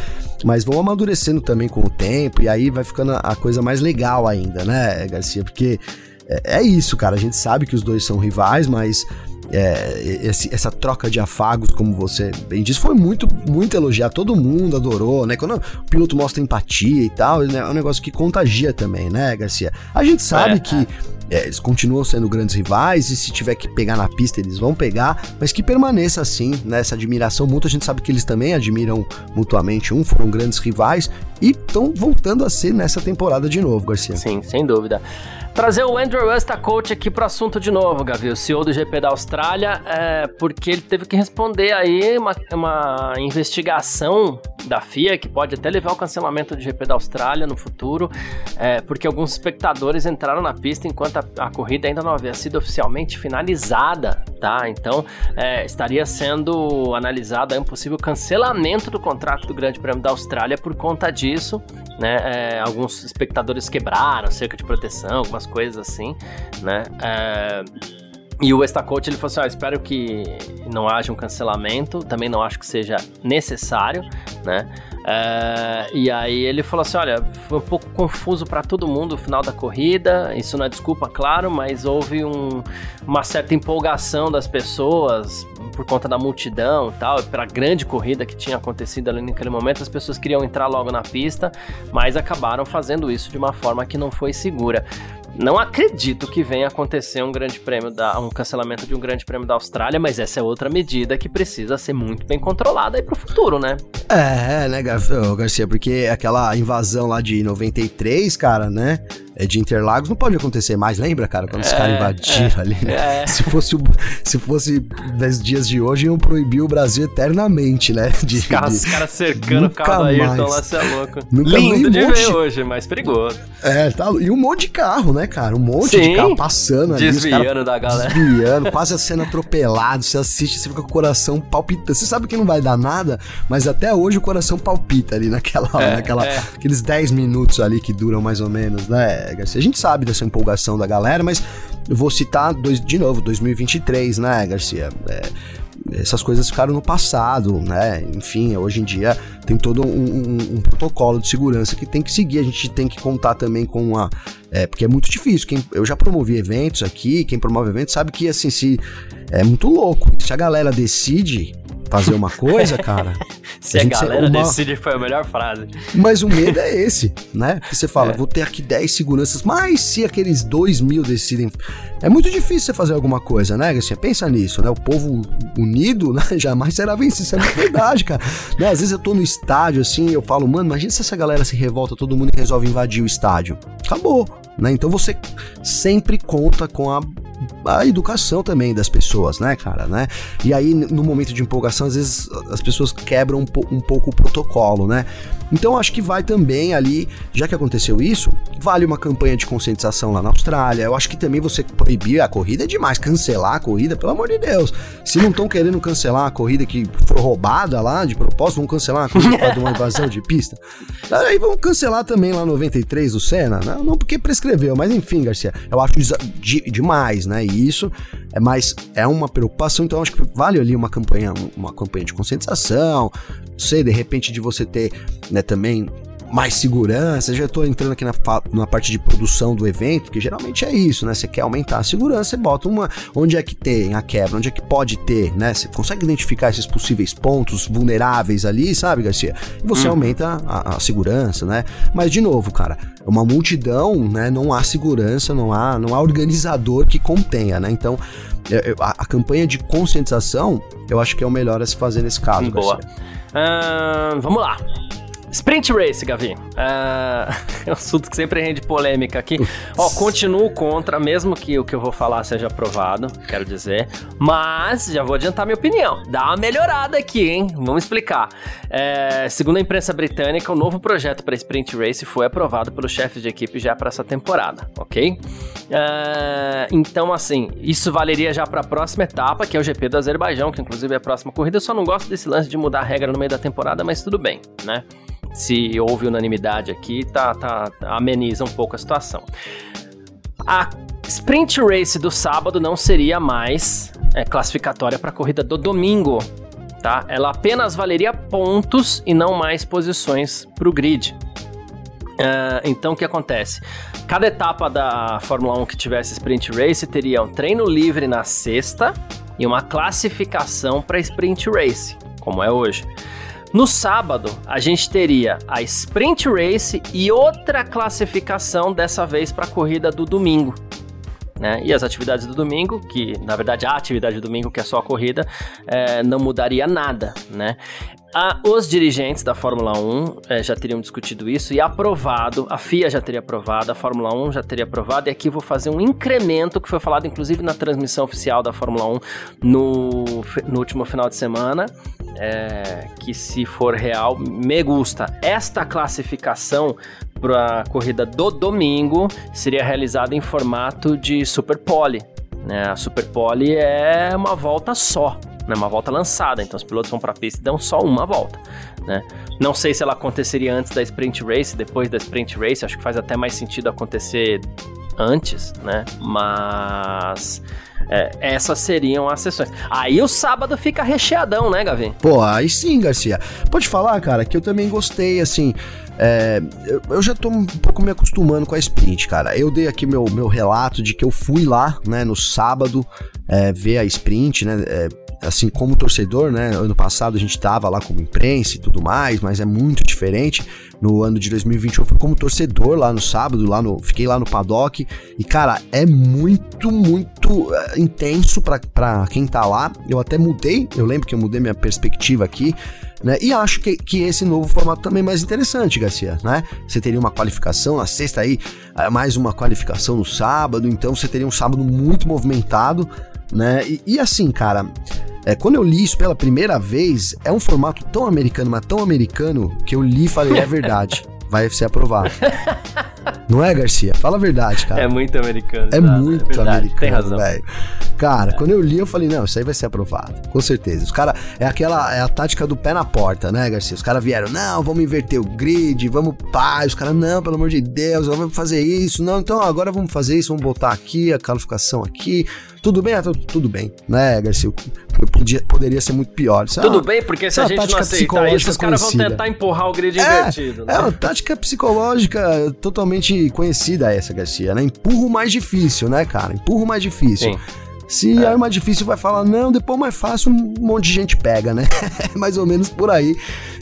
Mas vão amadurecendo também com o tempo, e aí vai ficando a coisa mais legal ainda, né, Garcia? Porque é, é isso, cara. A gente sabe que os dois são rivais, mas é, esse, essa troca de afagos, como você bem disse, foi muito, muito elogiado. Todo mundo adorou, né? Quando o piloto mostra empatia e tal, né, é um negócio que contagia também, né, Garcia? A gente sabe é, que é. eles continuam sendo grandes rivais e se tiver que pegar na pista, eles vão pegar, mas que permaneça assim, nessa né, admiração mútua. A gente sabe que eles também admiram mutuamente um, foram grandes rivais e estão voltando a ser nessa temporada de novo, Garcia. Sim, sem dúvida. Trazer o Andrew Coach aqui pro assunto de novo, Gavi, o CEO do GP da Austrália, é, porque ele teve que responder aí uma, uma investigação da FIA, que pode até levar ao cancelamento do GP da Austrália no futuro, é, porque alguns espectadores entraram na pista enquanto a, a, corrida ainda não havia sido oficialmente finalizada, tá? Então, é, estaria sendo analisado um possível cancelamento do contrato do Grande Prêmio da Austrália por conta disso, né? É, alguns espectadores quebraram cerca de proteção, algumas coisas assim, né? É, e o Estacoach ele falou assim: ah, espero que não haja um cancelamento, também não acho que seja necessário, né? É, e aí ele falou assim: olha, foi um pouco confuso para todo mundo o final da corrida, isso não é desculpa, claro, mas houve um, uma certa empolgação das pessoas por conta da multidão e tal, pela grande corrida que tinha acontecido ali naquele momento, as pessoas queriam entrar logo na pista, mas acabaram fazendo isso de uma forma que não foi segura. Não acredito que venha acontecer um grande prêmio da um cancelamento de um grande prêmio da Austrália, mas essa é outra medida que precisa ser muito bem controlada aí pro futuro, né? É, né, Garcia, porque aquela invasão lá de 93, cara, né? É de Interlagos não pode acontecer mais, lembra, cara? Quando os é, caras invadiram é, ali, né? É. Se fosse, se fosse 10 dias de hoje, iam proibir o Brasil eternamente, né? De, os caras cara cercando o carro da Ayrton lá, você é louco. Nunca Lindo de monte... ver hoje, mas perigoso. É, tá, e um monte de carro, né, cara? Um monte Sim, de carro passando ali. Desviando da galera. Desviando, quase sendo atropelado. Você assiste, você fica com o coração palpitando. Você sabe que não vai dar nada, mas até hoje o coração palpita ali naquela, é, naquela é. aqueles 10 minutos ali que duram mais ou menos, né? Garcia? A gente sabe dessa empolgação da galera, mas vou citar dois, de novo, 2023, né, Garcia? É, essas coisas ficaram no passado, né? Enfim, hoje em dia tem todo um, um, um, protocolo de segurança que tem que seguir. A gente tem que contar também com uma. É, porque é muito difícil. Quem, eu já promovi eventos aqui, quem promove eventos sabe que assim, se é muito louco. Se a galera decide fazer uma coisa, cara. Se a, a galera uma... decide foi a melhor frase. Mas o medo é esse, né? Que você fala, é. vou ter aqui 10 seguranças, mas se aqueles 2 mil decidem. É muito difícil você fazer alguma coisa, né? Assim, pensa nisso, né? O povo unido, né? Jamais será vencido. Isso é verdade, cara. né? Às vezes eu tô no estádio assim, eu falo, mano, imagina se essa galera se revolta, todo mundo resolve invadir o estádio. Acabou. Né? Então você sempre conta com a a educação também das pessoas, né, cara, né? E aí, no momento de empolgação, às vezes as pessoas quebram um, po um pouco o protocolo, né? Então, acho que vai também ali, já que aconteceu isso, vale uma campanha de conscientização lá na Austrália. Eu acho que também você proibir a corrida é demais, cancelar a corrida, pelo amor de Deus. Se não estão querendo cancelar a corrida que foi roubada lá, de propósito, vão cancelar a corrida por uma invasão de pista. Aí vão cancelar também lá 93 do Senna, né? não porque prescreveu, mas enfim, Garcia, eu acho de, demais, né? E isso é mais é uma preocupação, então acho que vale ali uma campanha, uma campanha de conscientização, sei, de repente de você ter, né, também mais segurança. Já estou entrando aqui na, na parte de produção do evento, que geralmente é isso, né? Você quer aumentar a segurança, você bota uma. Onde é que tem a quebra? Onde é que pode ter, né? Você consegue identificar esses possíveis pontos vulneráveis ali, sabe, Garcia? E você uhum. aumenta a, a, segurança, né? Mas, de novo, cara, uma multidão, né? Não há segurança, não há, não há organizador que contenha, né? Então, a, a campanha de conscientização, eu acho que é o melhor a se fazer nesse caso. Boa. Uh, vamos lá. Sprint Race, Gavi. Uh, é um assunto que sempre rende polêmica aqui. Ó, continuo contra, mesmo que o que eu vou falar seja aprovado, quero dizer. Mas já vou adiantar minha opinião. Dá uma melhorada aqui, hein? Vamos explicar. É, segundo a imprensa britânica, o novo projeto para Sprint Race foi aprovado pelos chefes de equipe já para essa temporada, ok? Uh, então, assim, isso valeria já para a próxima etapa, que é o GP do Azerbaijão, que inclusive é a próxima corrida. Eu só não gosto desse lance de mudar a regra no meio da temporada, mas tudo bem, né? Se houve unanimidade aqui, tá, tá, ameniza um pouco a situação. A sprint race do sábado não seria mais é, classificatória para a corrida do domingo, tá? Ela apenas valeria pontos e não mais posições para o grid. Uh, então o que acontece? Cada etapa da Fórmula 1 que tivesse sprint race teria um treino livre na sexta e uma classificação para sprint race, como é hoje. No sábado, a gente teria a Sprint Race e outra classificação, dessa vez para a corrida do domingo. Né? E as atividades do domingo, que na verdade a atividade do domingo, que é só a corrida, é, não mudaria nada, né? Os dirigentes da Fórmula 1 é, já teriam discutido isso e aprovado, a FIA já teria aprovado, a Fórmula 1 já teria aprovado, e aqui vou fazer um incremento que foi falado inclusive na transmissão oficial da Fórmula 1 no, no último final de semana, é, que se for real, me gusta. Esta classificação para a corrida do domingo seria realizada em formato de Super Pole. Né? A Super é uma volta só, né? uma volta lançada, então os pilotos vão para a pista e dão só uma volta. Né? Não sei se ela aconteceria antes da Sprint Race, depois da Sprint Race, acho que faz até mais sentido acontecer antes, né? Mas é, essas seriam as sessões. Aí o sábado fica recheadão, né, Gavin? Pô, aí sim, Garcia. Pode falar, cara, que eu também gostei, assim. É, eu, já tô um pouco me acostumando com a sprint, cara. Eu dei aqui meu, meu relato de que eu fui lá, né, no sábado, é, ver a sprint, né? É, assim, como torcedor, né? Ano passado a gente tava lá como imprensa e tudo mais, mas é muito diferente. No ano de 2021 eu fui como torcedor lá no sábado, lá no, fiquei lá no paddock. E, cara, é muito, muito uh, intenso para quem tá lá. Eu até mudei, eu lembro que eu mudei minha perspectiva aqui. Né? E acho que, que esse novo formato também é mais interessante, Garcia, né? Você teria uma qualificação na sexta aí, eh, mais uma qualificação no sábado, então você teria um sábado muito movimentado, né? E, e assim, cara, é, quando eu li isso pela primeira vez, é um formato tão americano, mas tão americano, que eu li e falei, é verdade, vai ser aprovado. Não é, Garcia? Fala a verdade, cara. É muito americano. É tá? muito é verdade, americano, tem razão. velho. Cara, é. quando eu li, eu falei, não, isso aí vai ser aprovado. Com certeza. Os caras, é aquela, é a tática do pé na porta, né, Garcia? Os caras vieram, não, vamos inverter o grid, vamos pá. Os caras, não, pelo amor de Deus, vamos fazer isso. Não, então agora vamos fazer isso, vamos botar aqui a qualificação aqui. Tudo bem? Ah, tudo, tudo bem, né, Garcia? Podia, poderia ser muito pior. É tudo é uma, bem, porque se a gente não aceitar isso, os caras vão tentar empurrar o grid é, invertido. Né? É uma tática psicológica totalmente conhecida essa, Garcia, né? Empurra o mais difícil, né, cara? Empurra o mais difícil. Sim. Se é. arma difícil vai falar, não, depois mais fácil, um monte de gente pega, né? mais ou menos por aí.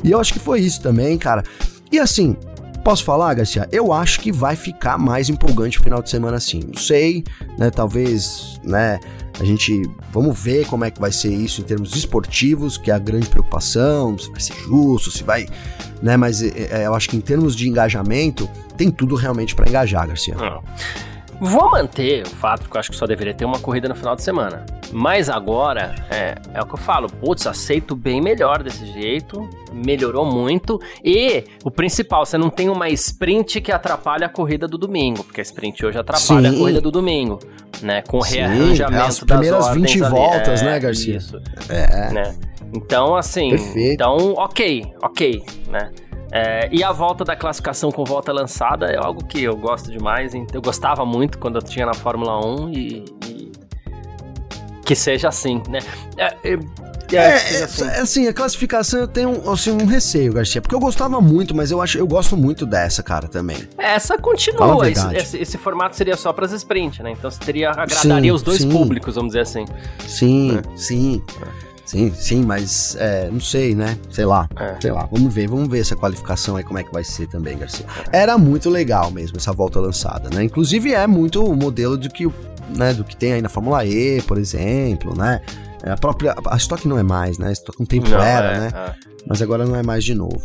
E eu acho que foi isso também, cara. E assim, Posso falar, Garcia? Eu acho que vai ficar mais empolgante o final de semana assim. Não sei, né? Talvez, né? A gente. Vamos ver como é que vai ser isso em termos esportivos, que é a grande preocupação, se vai ser justo, se vai. Né? Mas é, é eu acho que em termos de engajamento, tem tudo realmente para engajar, Garcia. Não. Vou manter o fato que eu acho que só deveria ter uma corrida no final de semana. Mas agora, é, é o que eu falo, putz, aceito bem melhor desse jeito, melhorou muito. E o principal, você não tem uma sprint que atrapalha a corrida do domingo, porque a sprint hoje atrapalha Sim. a corrida do domingo, né? Com o rearranjamento é as primeiras das 20 voltas, né, Garcia? Isso. É. Né? Então, assim, Perfeito. então, ok, ok, né? É, e a volta da classificação com volta lançada é algo que eu gosto demais. Eu gostava muito quando eu tinha na Fórmula 1 e, e que seja assim, né? É, é, é, assim. É, assim. a classificação eu tenho assim, um receio, Garcia, porque eu gostava muito, mas eu acho eu gosto muito dessa, cara, também. Essa continua, esse, esse, esse, formato seria só para as sprint, né? Então você teria, agradaria sim, os dois sim. públicos, vamos dizer assim. Sim, é. sim. Sim, sim, mas é, não sei, né? Sei lá, é. sei lá. Vamos ver, vamos ver essa qualificação aí como é que vai ser também, Garcia. Era muito legal mesmo essa volta lançada, né? Inclusive é muito o modelo do que, né, do que tem aí na Fórmula E, por exemplo, né? É, a própria a Stock não é mais, né? A Stock um tempo não, era, é, né? É. Mas agora não é mais de novo.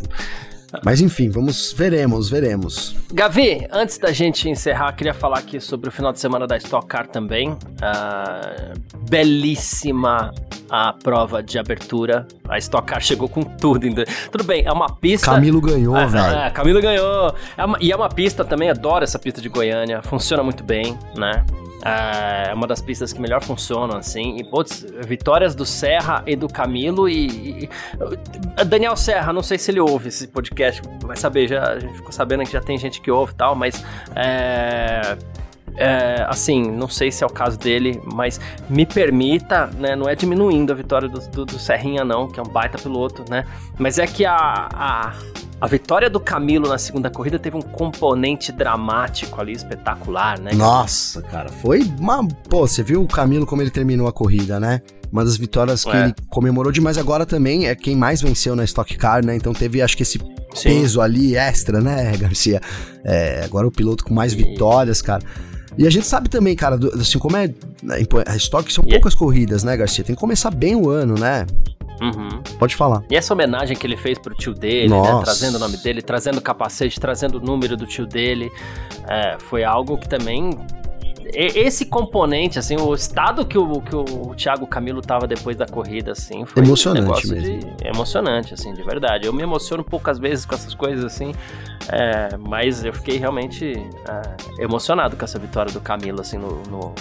Mas enfim, vamos, veremos, veremos. Gavi, antes da gente encerrar, queria falar aqui sobre o final de semana da Stock Car também. Uh, belíssima a prova de abertura. A Stock Car chegou com tudo. Ainda. Tudo bem, é uma pista. Camilo ganhou, é, velho. É, Camilo ganhou. É uma, e é uma pista também, adoro essa pista de Goiânia. Funciona muito bem, né? É uma das pistas que melhor funcionam, assim. E, putz, vitórias do Serra e do Camilo e, e, Daniel Serra, não sei se ele ouve esse podcast, vai saber, já, a gente ficou sabendo que já tem gente que ouve e tal, mas é, é, assim, não sei se é o caso dele, mas me permita, né? Não é diminuindo a vitória do, do, do Serrinha, não, que é um baita piloto, né? Mas é que a, a, a vitória do Camilo na segunda corrida teve um componente dramático ali, espetacular, né? Nossa, cara, foi uma. Pô, você viu o Camilo como ele terminou a corrida, né? Uma das vitórias que é. ele comemorou demais agora também é quem mais venceu na Stock Car, né? Então teve, acho que esse Sim. peso ali extra, né, Garcia? É, agora o piloto com mais vitórias, cara. E a gente sabe também, cara, do, assim, como é. Né, a estoque são poucas yeah. corridas, né, Garcia? Tem que começar bem o ano, né? Uhum. Pode falar. E essa homenagem que ele fez pro tio dele, né? Trazendo o nome dele, trazendo o capacete, trazendo o número do tio dele. É, foi algo que também esse componente, assim, o estado que o, que o Thiago Camilo tava depois da corrida, assim, foi emocionante um mesmo. De, emocionante, assim, de verdade. Eu me emociono poucas vezes com essas coisas, assim, é, mas eu fiquei realmente é, emocionado com essa vitória do Camilo, assim, no, no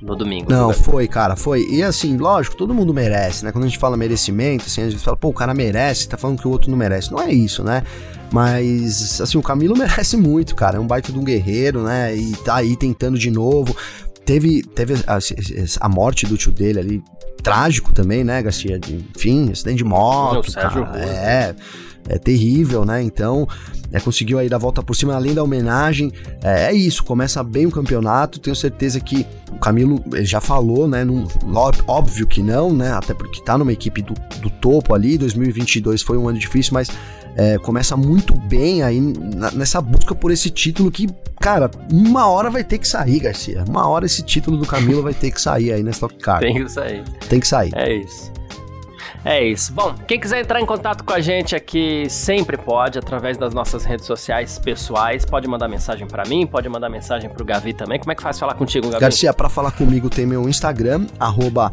no domingo. Não, foi, cara, foi. E assim, lógico, todo mundo merece, né? Quando a gente fala merecimento, assim, a gente fala, pô, o cara merece, tá falando que o outro não merece. Não é isso, né? Mas, assim, o Camilo merece muito, cara. É um baita de um guerreiro, né? E tá aí tentando de novo. Teve, teve a, a morte do tio dele ali, trágico também, né, Garcia? De, enfim, acidente de moto, cara. É é terrível, né? Então, é, conseguiu aí dar a volta por cima, além da homenagem. É, é, isso, começa bem o campeonato. Tenho certeza que o Camilo já falou, né? Num, óbvio que não, né? Até porque tá numa equipe do, do topo ali. 2022 foi um ano difícil, mas é, começa muito bem aí nessa busca por esse título que, cara, uma hora vai ter que sair, Garcia. Uma hora esse título do Camilo vai ter que sair aí na Stock Car. Tem que sair. Tem que sair. É isso. É isso. Bom, quem quiser entrar em contato com a gente aqui sempre pode, através das nossas redes sociais pessoais. Pode mandar mensagem para mim, pode mandar mensagem pro Gavi também. Como é que faz falar contigo, Gavi? Garcia, para falar comigo tem meu Instagram, arroba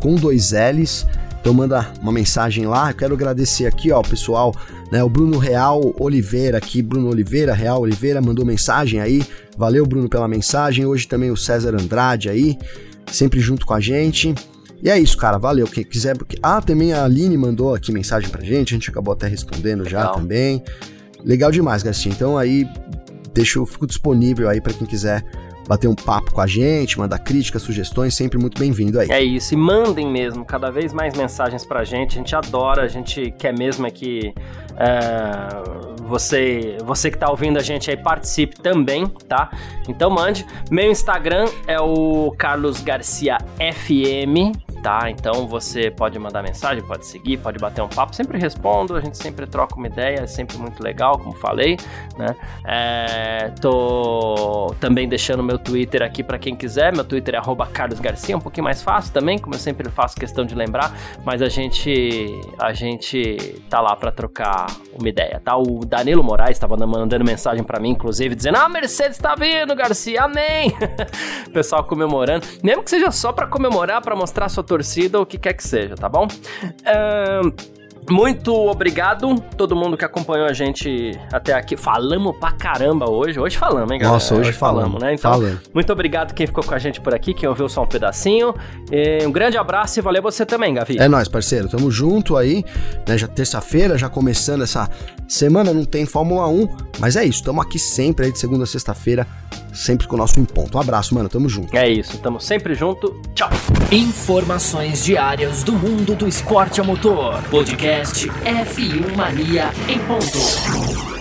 com dois L's. Então manda uma mensagem lá. Eu quero agradecer aqui, ó, pessoal, né, o Bruno Real Oliveira aqui, Bruno Oliveira, Real Oliveira, mandou mensagem aí. Valeu, Bruno, pela mensagem. Hoje também o César Andrade aí, sempre junto com a gente. E é isso, cara. Valeu. Quem quiser. Ah, também a Aline mandou aqui mensagem pra gente. A gente acabou até respondendo Legal. já também. Legal demais, Garcia. Então aí, deixo, fico disponível aí para quem quiser bater um papo com a gente, mandar críticas, sugestões, sempre muito bem-vindo aí. É isso, e mandem mesmo cada vez mais mensagens pra gente, a gente adora, a gente quer mesmo é que é, você, você que tá ouvindo a gente aí participe também, tá? Então mande. Meu Instagram é o Carlos Garcia FM, tá? Então você pode mandar mensagem, pode seguir, pode bater um papo, sempre respondo, a gente sempre troca uma ideia, é sempre muito legal, como falei, né? É, tô também deixando meu Twitter aqui para quem quiser, meu Twitter é @carlosgarcia, um pouquinho mais fácil também, como eu sempre faço questão de lembrar, mas a gente a gente tá lá para trocar uma ideia, tá? O Danilo Moraes estava mandando mensagem para mim, inclusive, dizendo: Ah, Mercedes tá vindo, Garcia, amém! Pessoal comemorando, mesmo que seja só para comemorar, para mostrar sua torcida ou o que quer que seja, tá bom? Muito obrigado todo mundo que acompanhou a gente até aqui. Falamos pra caramba hoje. Hoje falamos, hein, galera? Nossa, hoje, hoje falamos, falamos, né? Então, falando. muito obrigado quem ficou com a gente por aqui, quem ouviu só um pedacinho. E um grande abraço e valeu você também, Gavi. É nóis, parceiro. Tamo junto aí, né? Já terça-feira, já começando essa semana, não tem Fórmula 1, mas é isso. Tamo aqui sempre aí de segunda a sexta-feira, sempre com o nosso em ponto. Um abraço, mano. Tamo junto. É isso. Tamo sempre junto. Tchau. Informações diárias do mundo do esporte a motor. Podcast F1 Mania em ponto.